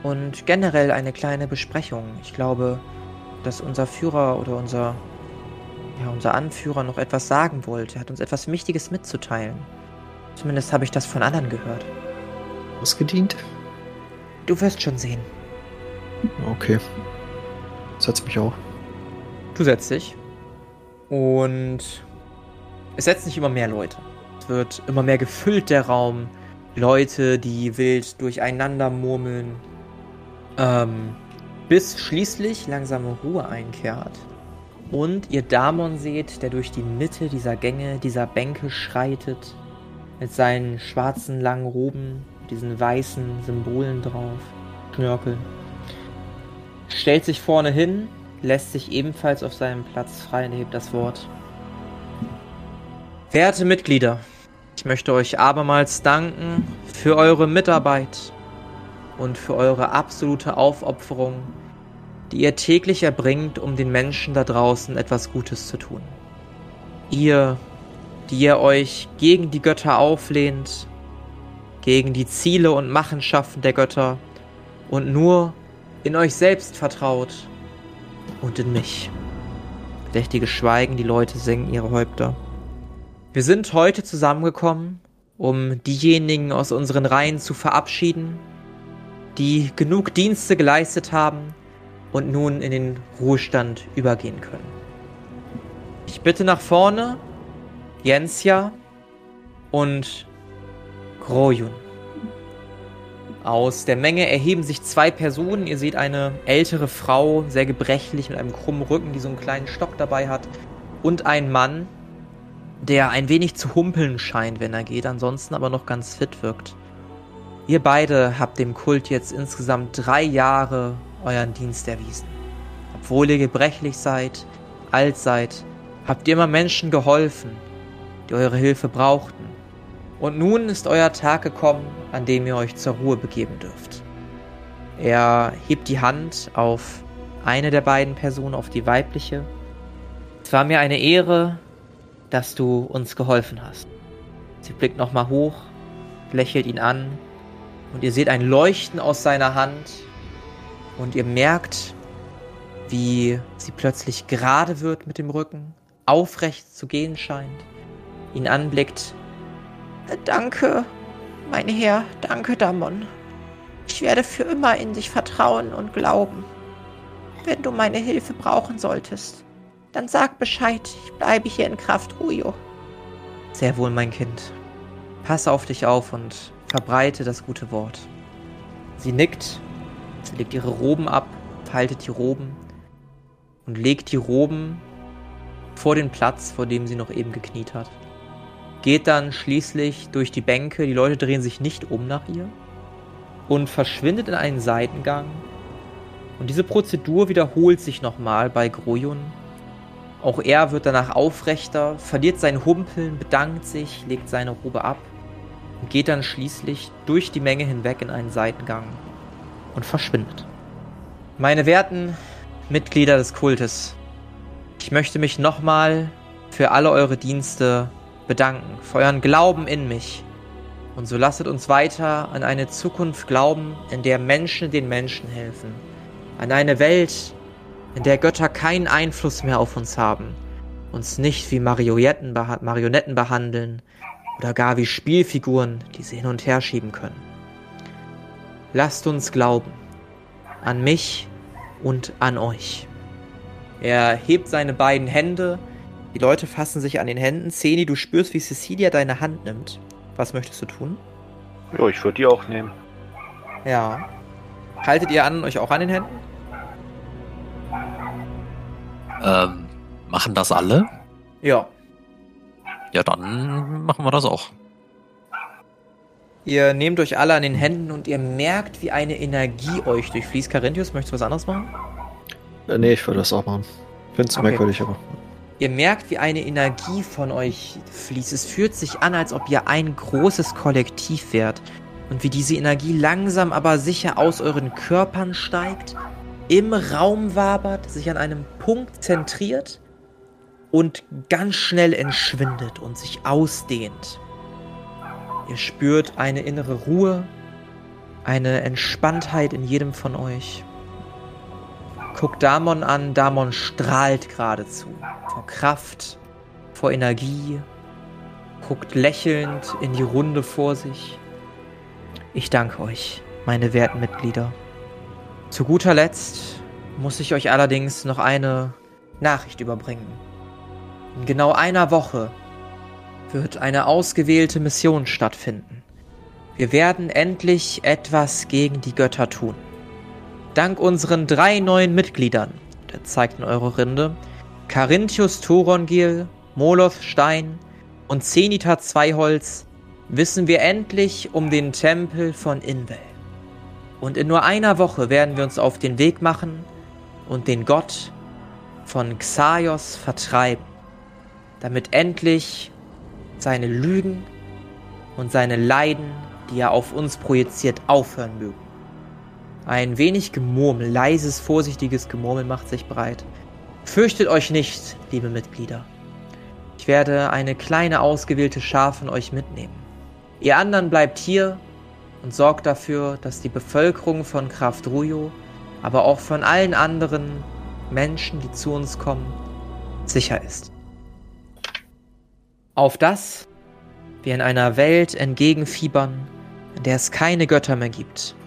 und generell eine kleine Besprechung. Ich glaube, dass unser Führer oder unser ja, unser Anführer noch etwas sagen wollte. Er hat uns etwas Wichtiges mitzuteilen. Zumindest habe ich das von anderen gehört. Ausgedient? Du wirst schon sehen. Okay. Setz mich auch. Du setzt dich. Und es setzen sich immer mehr Leute. Es wird immer mehr gefüllt, der Raum. Leute, die wild durcheinander murmeln. Ähm, bis schließlich langsame Ruhe einkehrt. Und ihr Damon seht, der durch die Mitte dieser Gänge, dieser Bänke schreitet. Mit seinen schwarzen langen Roben, diesen weißen Symbolen drauf. Schnörkeln. Stellt sich vorne hin, lässt sich ebenfalls auf seinem Platz frei und hebt das Wort. Werte Mitglieder, ich möchte euch abermals danken für eure Mitarbeit und für eure absolute Aufopferung, die ihr täglich erbringt, um den Menschen da draußen etwas Gutes zu tun. Ihr, die ihr euch gegen die Götter auflehnt, gegen die Ziele und Machenschaften der Götter und nur in euch selbst vertraut und in mich. Bedächtiges Schweigen, die Leute senken ihre Häupter. Wir sind heute zusammengekommen, um diejenigen aus unseren Reihen zu verabschieden, die genug Dienste geleistet haben und nun in den Ruhestand übergehen können. Ich bitte nach vorne Jensja und Grojun. Aus der Menge erheben sich zwei Personen. Ihr seht eine ältere Frau, sehr gebrechlich, mit einem krummen Rücken, die so einen kleinen Stock dabei hat. Und einen Mann, der ein wenig zu humpeln scheint, wenn er geht, ansonsten aber noch ganz fit wirkt. Ihr beide habt dem Kult jetzt insgesamt drei Jahre euren Dienst erwiesen. obwohl ihr gebrechlich seid, alt seid, habt ihr immer Menschen geholfen, die eure Hilfe brauchten. Und nun ist euer Tag gekommen, an dem ihr euch zur Ruhe begeben dürft. Er hebt die Hand auf eine der beiden Personen, auf die weibliche. Es war mir eine Ehre, dass du uns geholfen hast. Sie blickt nochmal hoch, lächelt ihn an und ihr seht ein Leuchten aus seiner Hand und ihr merkt, wie sie plötzlich gerade wird mit dem Rücken, aufrecht zu gehen scheint, ihn anblickt. Danke, mein Herr, danke, Damon. Ich werde für immer in dich vertrauen und glauben. Wenn du meine Hilfe brauchen solltest, dann sag Bescheid, ich bleibe hier in Kraft Ruyo. Sehr wohl, mein Kind. Pass auf dich auf und verbreite das gute Wort. Sie nickt, legt ihre Roben ab, faltet die Roben und legt die Roben vor den Platz, vor dem sie noch eben gekniet hat. Geht dann schließlich durch die Bänke, die Leute drehen sich nicht um nach ihr und verschwindet in einen Seitengang. Und diese Prozedur wiederholt sich nochmal bei Grojun. Auch er wird danach aufrechter, verliert sein Humpeln, bedankt sich, legt seine Robe ab und geht dann schließlich durch die Menge hinweg in einen Seitengang und verschwindet. Meine werten Mitglieder des Kultes, ich möchte mich nochmal für alle eure Dienste bedanken, für euren Glauben in mich. Und so lasset uns weiter an eine Zukunft glauben, in der Menschen den Menschen helfen. An eine Welt, in der Götter keinen Einfluss mehr auf uns haben, uns nicht wie Marionetten, Marionetten behandeln oder gar wie Spielfiguren, die sie hin und her schieben können. Lasst uns glauben an mich und an euch. Er hebt seine beiden Hände. Die Leute fassen sich an den Händen. Ceni, du spürst, wie Cecilia deine Hand nimmt. Was möchtest du tun? Ja, ich würde die auch nehmen. Ja. Haltet ihr an euch auch an den Händen? Ähm, machen das alle? Ja. Ja, dann machen wir das auch. Ihr nehmt euch alle an den Händen und ihr merkt, wie eine Energie euch durchfließt. Carinthius, möchtest du was anderes machen? Äh, nee, ich würde das auch machen. Find's Okay. merkwürdig, aber. Ihr merkt, wie eine Energie von euch fließt. Es fühlt sich an, als ob ihr ein großes Kollektiv wärt. Und wie diese Energie langsam aber sicher aus euren Körpern steigt, im Raum wabert, sich an einem Punkt zentriert und ganz schnell entschwindet und sich ausdehnt. Ihr spürt eine innere Ruhe, eine Entspanntheit in jedem von euch. Guckt Damon an, Damon strahlt geradezu. Vor Kraft, vor Energie. Guckt lächelnd in die Runde vor sich. Ich danke euch, meine werten Mitglieder. Zu guter Letzt muss ich euch allerdings noch eine Nachricht überbringen. In genau einer Woche wird eine ausgewählte Mission stattfinden. Wir werden endlich etwas gegen die Götter tun. Dank unseren drei neuen Mitgliedern, der zeigt in eure Rinde, Carinthius Thorongil, Moloth Stein und Zenita Zweiholz, wissen wir endlich um den Tempel von Invel. Und in nur einer Woche werden wir uns auf den Weg machen und den Gott von Xaios vertreiben, damit endlich seine Lügen und seine Leiden, die er auf uns projiziert, aufhören mögen. Ein wenig Gemurmel, leises, vorsichtiges Gemurmel macht sich breit. Fürchtet euch nicht, liebe Mitglieder. Ich werde eine kleine ausgewählte Schar von euch mitnehmen. Ihr anderen bleibt hier und sorgt dafür, dass die Bevölkerung von Kraft Ruyo, aber auch von allen anderen Menschen, die zu uns kommen, sicher ist. Auf das wir in einer Welt entgegenfiebern, in der es keine Götter mehr gibt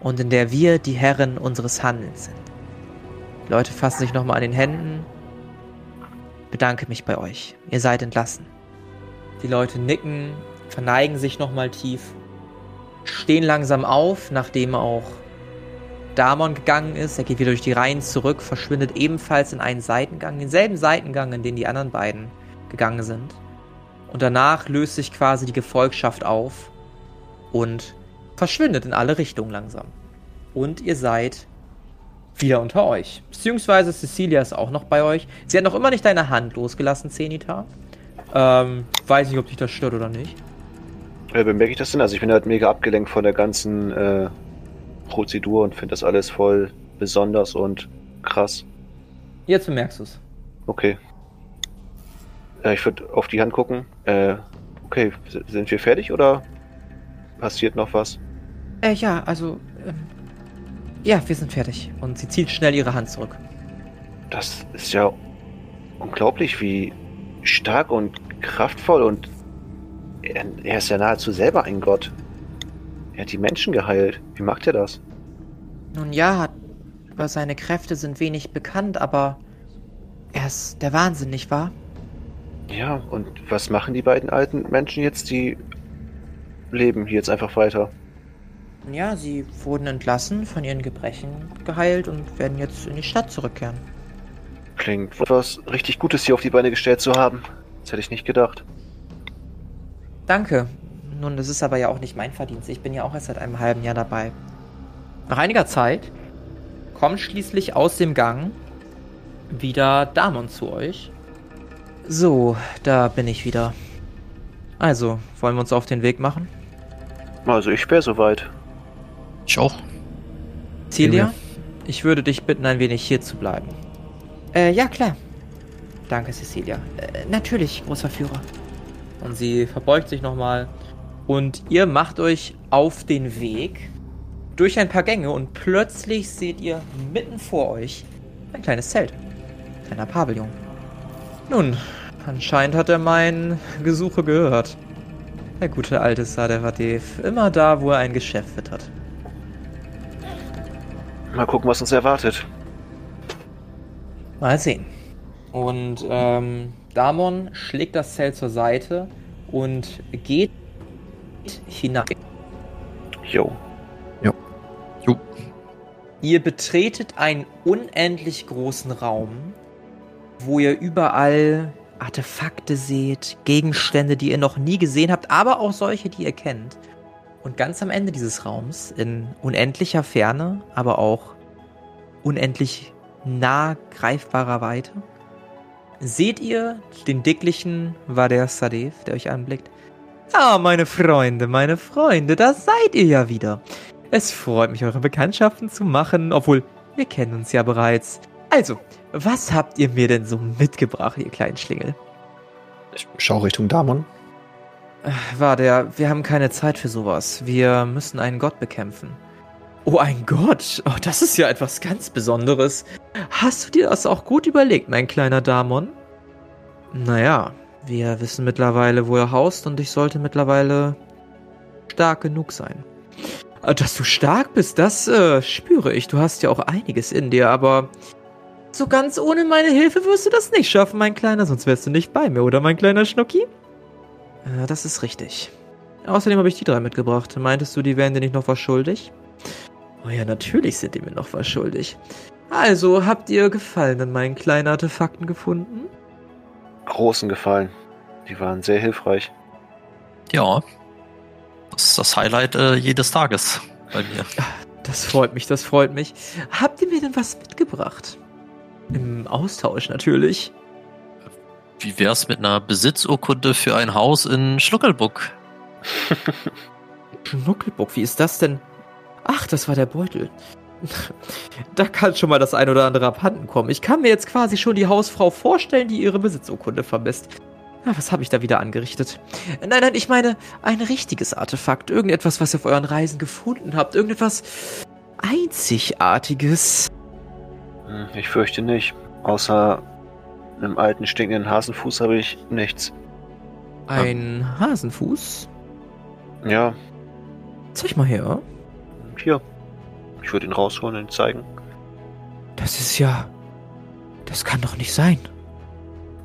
und in der wir die Herren unseres Handelns sind. Die Leute fassen sich nochmal an den Händen. Bedanke mich bei euch. Ihr seid entlassen. Die Leute nicken, verneigen sich nochmal tief, stehen langsam auf, nachdem auch Damon gegangen ist. Er geht wieder durch die Reihen zurück, verschwindet ebenfalls in einen Seitengang, denselben Seitengang, in den die anderen beiden gegangen sind. Und danach löst sich quasi die Gefolgschaft auf und verschwindet in alle Richtungen langsam. Und ihr seid wieder unter euch. Beziehungsweise Cecilia ist auch noch bei euch. Sie hat noch immer nicht deine Hand losgelassen, Zenita. Ähm, weiß nicht, ob dich das stört oder nicht. Äh, bemerke ich das denn? Also ich bin halt mega abgelenkt von der ganzen äh, Prozedur und finde das alles voll besonders und krass. Jetzt bemerkst du es. Okay. Äh, ich würde auf die Hand gucken. Äh, okay, sind wir fertig oder passiert noch was? Äh, ja, also, ähm, ja, wir sind fertig. Und sie zieht schnell ihre Hand zurück. Das ist ja unglaublich, wie stark und kraftvoll und er, er ist ja nahezu selber ein Gott. Er hat die Menschen geheilt. Wie macht er das? Nun ja, über seine Kräfte sind wenig bekannt, aber er ist der Wahnsinn, nicht wahr? Ja, und was machen die beiden alten Menschen jetzt? Die leben hier jetzt einfach weiter. Ja, sie wurden entlassen, von ihren Gebrechen geheilt und werden jetzt in die Stadt zurückkehren. Klingt was richtig Gutes hier auf die Beine gestellt zu haben. Das hätte ich nicht gedacht. Danke. Nun, das ist aber ja auch nicht mein Verdienst. Ich bin ja auch erst seit einem halben Jahr dabei. Nach einiger Zeit kommt schließlich aus dem Gang wieder Damon zu euch. So, da bin ich wieder. Also, wollen wir uns auf den Weg machen? Also ich wäre soweit. Ich auch. Celia, ich würde dich bitten, ein wenig hier zu bleiben. Äh, ja, klar. Danke, Cecilia. Äh, natürlich, großer Führer. Und sie verbeugt sich nochmal. Und ihr macht euch auf den Weg durch ein paar Gänge und plötzlich seht ihr mitten vor euch ein kleines Zelt. Ein kleiner Pavillon. Nun, anscheinend hat er mein Gesuche gehört. Der gute alte Sadevadev, immer da, wo er ein Geschäft wittert. Mal gucken, was uns erwartet. Mal sehen. Und ähm, Damon schlägt das Zelt zur Seite und geht hinein. Jo. Jo. Ihr betretet einen unendlich großen Raum, wo ihr überall Artefakte seht, Gegenstände, die ihr noch nie gesehen habt, aber auch solche, die ihr kennt. Und ganz am Ende dieses Raums, in unendlicher Ferne, aber auch unendlich nah greifbarer Weite, seht ihr den dicklichen Vader Sadev, der euch anblickt. Ah, meine Freunde, meine Freunde, da seid ihr ja wieder. Es freut mich, eure Bekanntschaften zu machen, obwohl wir kennen uns ja bereits. Also, was habt ihr mir denn so mitgebracht, ihr kleinen Schlingel? Ich schau Richtung Damon. War der, wir haben keine Zeit für sowas. Wir müssen einen Gott bekämpfen. Oh, ein Gott? Oh, das ist ja etwas ganz Besonderes. Hast du dir das auch gut überlegt, mein kleiner Damon? Naja, wir wissen mittlerweile, wo er haust und ich sollte mittlerweile stark genug sein. Äh, Dass du stark bist, das äh, spüre ich. Du hast ja auch einiges in dir, aber so ganz ohne meine Hilfe wirst du das nicht schaffen, mein Kleiner, sonst wärst du nicht bei mir, oder mein kleiner Schnucki? Äh, das ist richtig. Außerdem habe ich die drei mitgebracht. Meintest du, die wären dir nicht noch was schuldig? Oh ja, natürlich sind die mir noch was schuldig. Also, habt ihr Gefallen an meinen kleinen Artefakten gefunden? Großen Gefallen. Die waren sehr hilfreich. Ja. Das ist das Highlight äh, jedes Tages bei mir. Das freut mich, das freut mich. Habt ihr mir denn was mitgebracht? Im Austausch natürlich. Wie wär's mit einer Besitzurkunde für ein Haus in Schnuckelbuck? Schnuckelbock, wie ist das denn? Ach, das war der Beutel. Da kann schon mal das ein oder andere abhanden kommen. Ich kann mir jetzt quasi schon die Hausfrau vorstellen, die ihre Besitzurkunde vermisst. Na, was habe ich da wieder angerichtet? Nein, nein, ich meine ein richtiges Artefakt. Irgendetwas, was ihr auf euren Reisen gefunden habt. Irgendetwas Einzigartiges. Hm, Ich fürchte nicht. Außer einem alten stinkenden Hasenfuß habe ich nichts. Ein Hasenfuß? Ja, Zeig mal her. hier. Ich würde ihn rausholen und ihn zeigen. Das ist ja. Das kann doch nicht sein.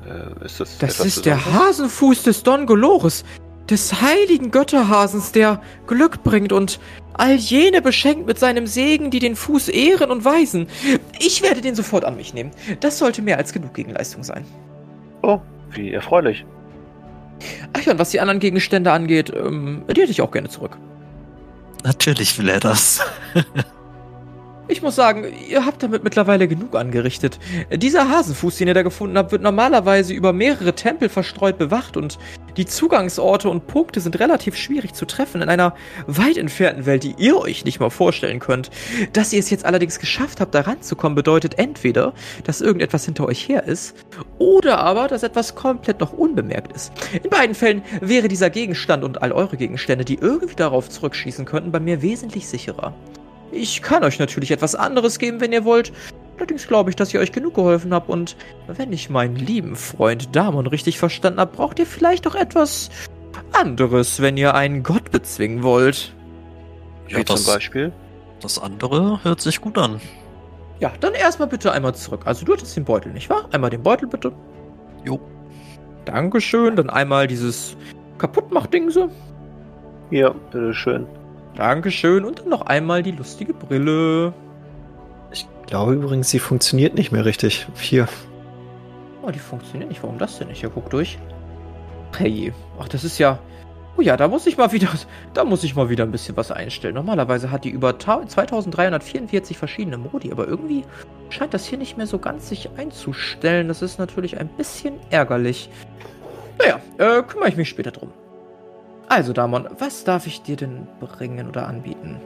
Äh, ist das Das ist der? Hasenfuß des Don Golores, des heiligen Götterhasens, der Glück bringt und all jene beschenkt mit seinem Segen, die den Fuß ehren und weisen. Ich werde den sofort an mich nehmen. Das sollte mehr als genug Gegenleistung sein. Oh, wie erfreulich. Ach ja, und was die anderen Gegenstände angeht, ähm, die hätte ich auch gerne zurück. Natürlich will er das. Ich muss sagen, ihr habt damit mittlerweile genug angerichtet. Dieser Hasenfuß, den ihr da gefunden habt, wird normalerweise über mehrere Tempel verstreut bewacht und die Zugangsorte und Punkte sind relativ schwierig zu treffen in einer weit entfernten Welt, die ihr euch nicht mal vorstellen könnt. Dass ihr es jetzt allerdings geschafft habt, da ranzukommen, bedeutet entweder, dass irgendetwas hinter euch her ist oder aber, dass etwas komplett noch unbemerkt ist. In beiden Fällen wäre dieser Gegenstand und all eure Gegenstände, die irgendwie darauf zurückschießen könnten, bei mir wesentlich sicherer. Ich kann euch natürlich etwas anderes geben, wenn ihr wollt. Allerdings glaube ich, dass ich euch genug geholfen habe und wenn ich meinen lieben Freund Damon richtig verstanden habe, braucht ihr vielleicht auch etwas anderes, wenn ihr einen Gott bezwingen wollt. Wie das, zum Beispiel? das andere hört sich gut an. Ja, dann erstmal bitte einmal zurück. Also du hattest den Beutel, nicht wahr? Einmal den Beutel bitte. Jo. Dankeschön. Dann einmal dieses Kaputtmachding so. Ja, bitteschön. Dankeschön. Und dann noch einmal die lustige Brille. Ich glaube übrigens, sie funktioniert nicht mehr richtig. Hier. Oh, die funktioniert nicht. Warum das denn nicht? Ja, guck durch. Hey, ach, das ist ja. Oh ja, da muss ich mal wieder, da muss ich mal wieder ein bisschen was einstellen. Normalerweise hat die über ta- 2344 verschiedene Modi, aber irgendwie scheint das hier nicht mehr so ganz sich einzustellen. Das ist natürlich ein bisschen ärgerlich. Naja, äh, kümmere ich mich später drum. Also, Damon, was darf ich dir denn bringen oder anbieten?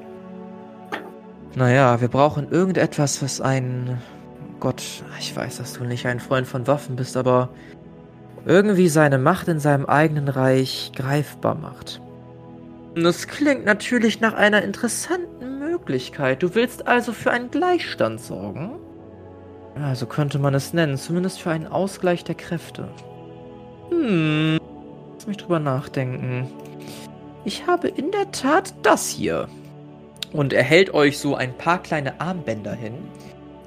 Naja, wir brauchen irgendetwas, was ein. Gott, ich weiß, dass du nicht ein Freund von Waffen bist, aber irgendwie seine Macht in seinem eigenen Reich greifbar macht. Das klingt natürlich nach einer interessanten Möglichkeit. Du willst also für einen Gleichstand sorgen? Ja, so könnte man es nennen, zumindest für einen Ausgleich der Kräfte. Hm, lass mich drüber nachdenken. Ich habe in der Tat das hier. Und er hält euch so ein paar kleine Armbänder hin.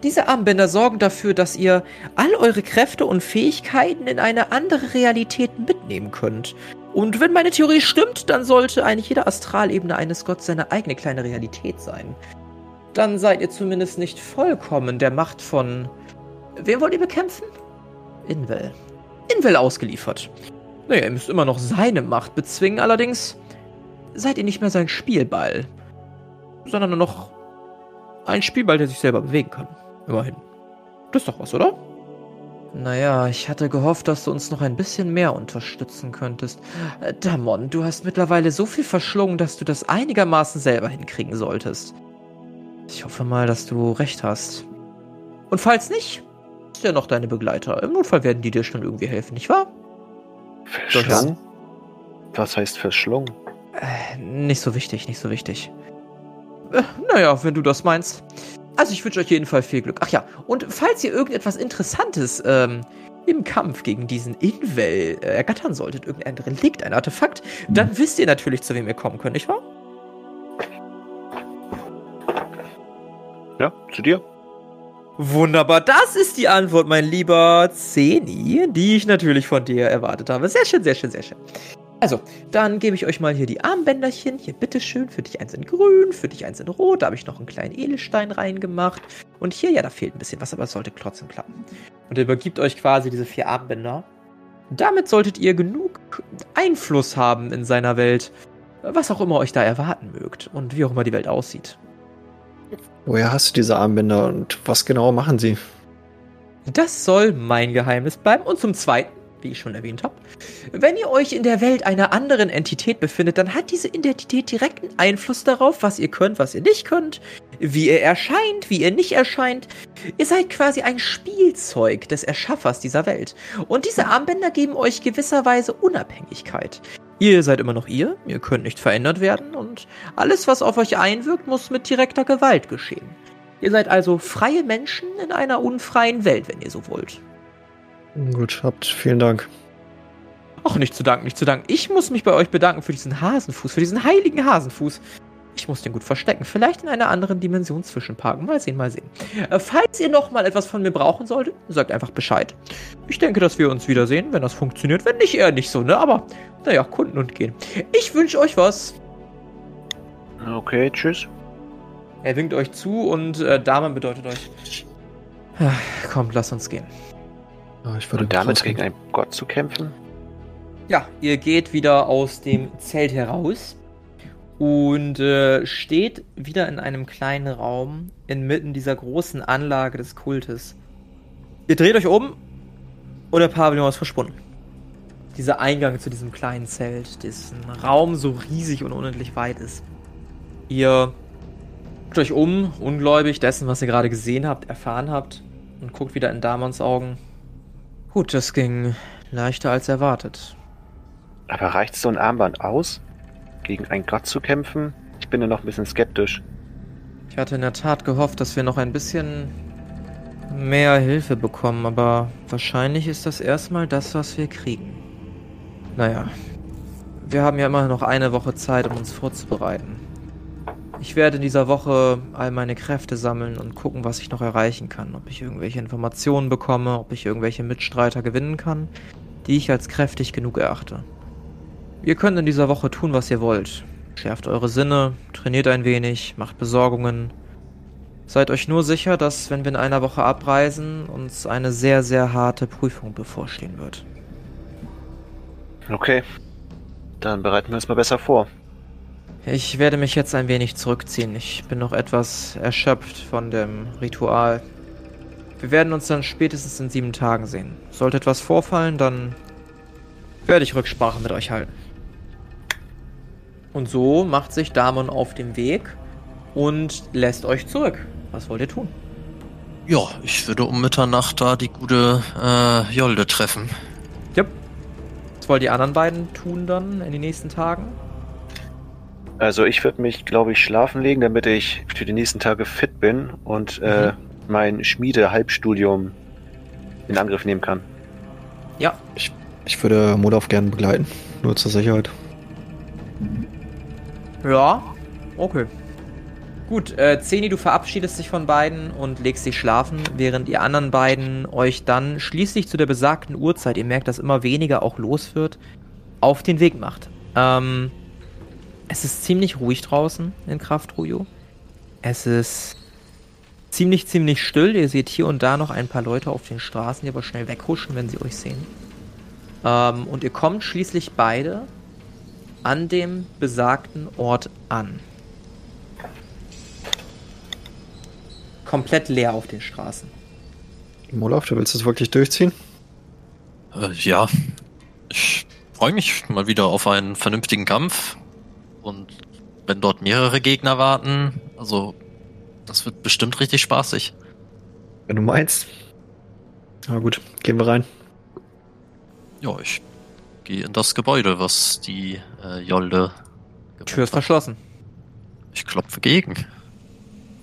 Diese Armbänder sorgen dafür, dass ihr all eure Kräfte und Fähigkeiten in eine andere Realität mitnehmen könnt. Und wenn meine Theorie stimmt, dann sollte eigentlich jede Astralebene eines Gottes seine eigene kleine Realität sein. Dann seid ihr zumindest nicht vollkommen der Macht von. Wen wollt ihr bekämpfen? Invel. Invel ausgeliefert. Naja, ihr müsst immer noch seine Macht bezwingen, allerdings seid ihr nicht mehr sein Spielball, sondern nur noch ein Spielball, der sich selber bewegen kann. Immerhin. Das ist doch was, oder? Naja, ich hatte gehofft, dass du uns noch ein bisschen mehr unterstützen könntest. Äh, Damon, du hast mittlerweile so viel verschlungen, dass du das einigermaßen selber hinkriegen solltest. Ich hoffe mal, dass du recht hast. Und falls nicht, ist ja noch deine Begleiter. Im Notfall werden die dir schon irgendwie helfen, nicht wahr? Verschlungen? Was heißt verschlungen? Äh, nicht so wichtig, nicht so wichtig. Äh, naja, wenn du das meinst. Also ich wünsche euch jedenfalls viel Glück. Ach ja, und falls ihr irgendetwas Interessantes ähm, im Kampf gegen diesen Invel äh, ergattern solltet, irgendein Relikt, ein Artefakt, dann wisst ihr natürlich, zu wem ihr kommen könnt, nicht wahr? Ja, zu dir. Wunderbar, das ist die Antwort, mein lieber Zeni, die ich natürlich von dir erwartet habe. Sehr schön, sehr schön, sehr schön. Also, dann gebe ich euch mal hier die Armbänderchen. Hier, bitteschön. Für dich eins in grün, für dich eins in rot. Da habe ich noch einen kleinen Edelstein reingemacht. Und hier, ja, da fehlt ein bisschen was, aber es sollte trotzdem klappen. Und er übergibt euch quasi diese vier Armbänder. Damit solltet ihr genug Einfluss haben in seiner Welt, was auch immer euch da erwarten mögt und wie auch immer die Welt aussieht. Woher hast du diese Armbänder und was genau machen sie? Das soll mein Geheimnis bleiben. Und zum Zweiten, wie ich schon erwähnt habe, wenn ihr euch in der Welt einer anderen Entität befindet, dann hat diese Identität direkten Einfluss darauf, was ihr könnt, was ihr nicht könnt, wie ihr erscheint, wie ihr nicht erscheint. Ihr seid quasi ein Spielzeug des Erschaffers dieser Welt. Und diese Armbänder geben euch gewisserweise Unabhängigkeit. Ihr seid immer noch ihr, ihr könnt nicht verändert werden und alles, was auf euch einwirkt, muss mit direkter Gewalt geschehen. Ihr seid also freie Menschen in einer unfreien Welt, wenn ihr so wollt. Gut, habt vielen Dank. Ach, nicht zu danken, nicht zu danken. Ich muss mich bei euch bedanken für diesen Hasenfuß, für diesen heiligen Hasenfuß. Ich muss den gut verstecken. Vielleicht in einer anderen Dimension zwischenparken. Mal sehen, mal sehen. Äh, falls ihr noch mal etwas von mir brauchen solltet, sagt einfach Bescheid. Ich denke, dass wir uns wiedersehen, wenn das funktioniert. Wenn nicht, eher nicht so, ne? Aber, naja, Kunden und gehen. Ich wünsche euch was. Okay, tschüss. Er winkt euch zu und äh, Damen bedeutet euch. Ah, Kommt, lasst uns gehen. Ah, ich würde Und damit gegen einen Gott zu kämpfen? Ja, ihr geht wieder aus dem Zelt heraus. Und äh, steht wieder in einem kleinen Raum inmitten dieser großen Anlage des Kultes. Ihr dreht euch um und der Pavillon ist verschwunden. Dieser Eingang zu diesem kleinen Zelt, dessen Raum so riesig und unendlich weit ist. Ihr guckt euch um, ungläubig dessen, was ihr gerade gesehen habt, erfahren habt und guckt wieder in Damons Augen. Gut, das ging leichter als erwartet. Aber reicht so ein Armband aus, gegen einen Gott zu kämpfen? Ich bin ja noch ein bisschen skeptisch. Ich hatte in der Tat gehofft, dass wir noch ein bisschen mehr Hilfe bekommen, aber wahrscheinlich ist das erstmal das, was wir kriegen. Naja, wir haben ja immer noch eine Woche Zeit, um uns vorzubereiten. Ich werde in dieser Woche all meine Kräfte sammeln und gucken, was ich noch erreichen kann. Ob ich irgendwelche Informationen bekomme, ob ich irgendwelche Mitstreiter gewinnen kann, die ich als kräftig genug erachte. Ihr könnt in dieser Woche tun, was ihr wollt. Schärft eure Sinne, trainiert ein wenig, macht Besorgungen. Seid euch nur sicher, dass, wenn wir in einer Woche abreisen, uns eine sehr, sehr harte Prüfung bevorstehen wird. Okay. Dann bereiten wir uns mal besser vor. Ich werde mich jetzt ein wenig zurückziehen. Ich bin noch etwas erschöpft von dem Ritual. Wir werden uns dann spätestens in sieben Tagen sehen. Sollte etwas vorfallen, dann werde ich Rücksprache mit euch halten. Und so macht sich Damon auf den Weg und lässt euch zurück. Was wollt ihr tun? Ja, ich würde um Mitternacht da die gute äh, Jolde treffen. Yep. Was wollen die anderen beiden tun dann in den nächsten Tagen? Also ich würde mich, glaube ich, schlafen legen, damit ich für die nächsten Tage fit bin und äh, mein Schmiede-Halbstudium in Angriff nehmen kann. Ja, Ich würde Modov gerne begleiten, nur zur Sicherheit. Ja, okay. Gut, äh, Zeni, du verabschiedest dich von beiden und legst dich schlafen, während ihr anderen beiden euch dann schließlich zu der besagten Uhrzeit, ihr merkt, dass immer weniger auch los wird, auf den Weg macht. Ähm, es ist ziemlich ruhig draußen in Kraftrujo. Es ist ziemlich, ziemlich still. Ihr seht hier und da noch ein paar Leute auf den Straßen, die aber schnell weghuschen, wenn sie euch sehen. Ähm, und ihr kommt schließlich beide an dem besagten Ort an. Komplett leer auf den Straßen. Molov, du willst es wirklich durchziehen? Äh, ja, ich freue mich mal wieder auf einen vernünftigen Kampf. Und wenn dort mehrere Gegner warten, also das wird bestimmt richtig spaßig. Wenn du meinst. Na gut, gehen wir rein. Ja, ich gehe in das Gebäude, was die äh, Jolde. Tür ist verschlossen. Ich klopfe gegen.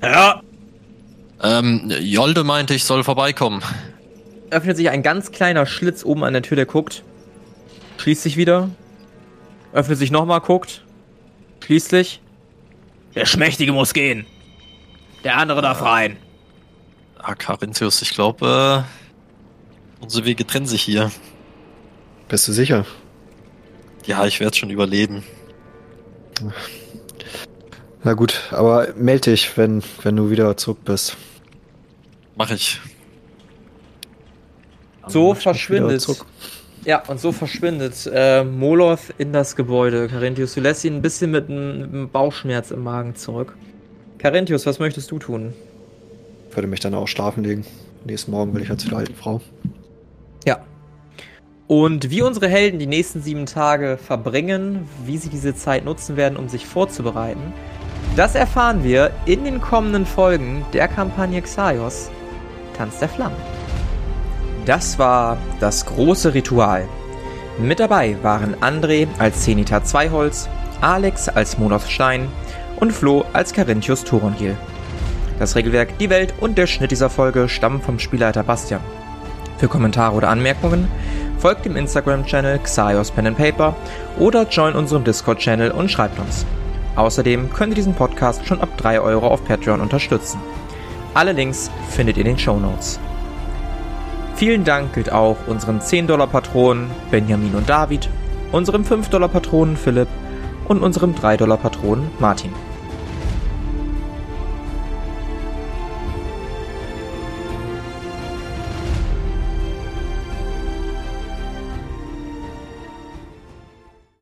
Ja. Ähm, Jolde meinte, ich soll vorbeikommen. Öffnet sich ein ganz kleiner Schlitz oben an der Tür, der guckt. Schließt sich wieder. Öffnet sich nochmal, guckt. Schließt sich. Der Schmächtige muss gehen. Der andere darf rein. Ah, Carinthius, ich glaube, äh, unsere Wege trennen sich hier. Bist du sicher? Ja, ich werde schon überleben. Na gut, aber melde dich, wenn, wenn du wieder zurück bist. Mach ich. So ich verschwindet. Ja, und so verschwindet äh, Moloth in das Gebäude. Carinthius, du lässt ihn ein bisschen mit einem Bauchschmerz im Magen zurück. Carinthius, was möchtest du tun? Würde mich dann auch schlafen legen. Nächsten Morgen will ich ja zu der alten Frau. Und wie unsere Helden die nächsten sieben Tage verbringen, wie sie diese Zeit nutzen werden, um sich vorzubereiten, das erfahren wir in den kommenden Folgen der Kampagne Xaios, Tanz der Flammen. Das war das große Ritual. Mit dabei waren André als Zenita Zweiholz, Alex als Monos Stein und Flo als Carinthius Thorongil. Das Regelwerk, die Welt und der Schnitt dieser Folge stammen vom Spielleiter Bastian. Für Kommentare oder Anmerkungen folgt dem Instagram-Channel Xaios Pen and Paper oder join unserem Discord-Channel und schreibt uns. Außerdem könnt ihr diesen Podcast schon ab 3 Euro auf Patreon unterstützen. Alle Links findet ihr in den Show Notes. Vielen Dank gilt auch unseren 10-Dollar-Patronen Benjamin und David, unserem 5-Dollar-Patronen Philipp und unserem 3-Dollar-Patronen Martin.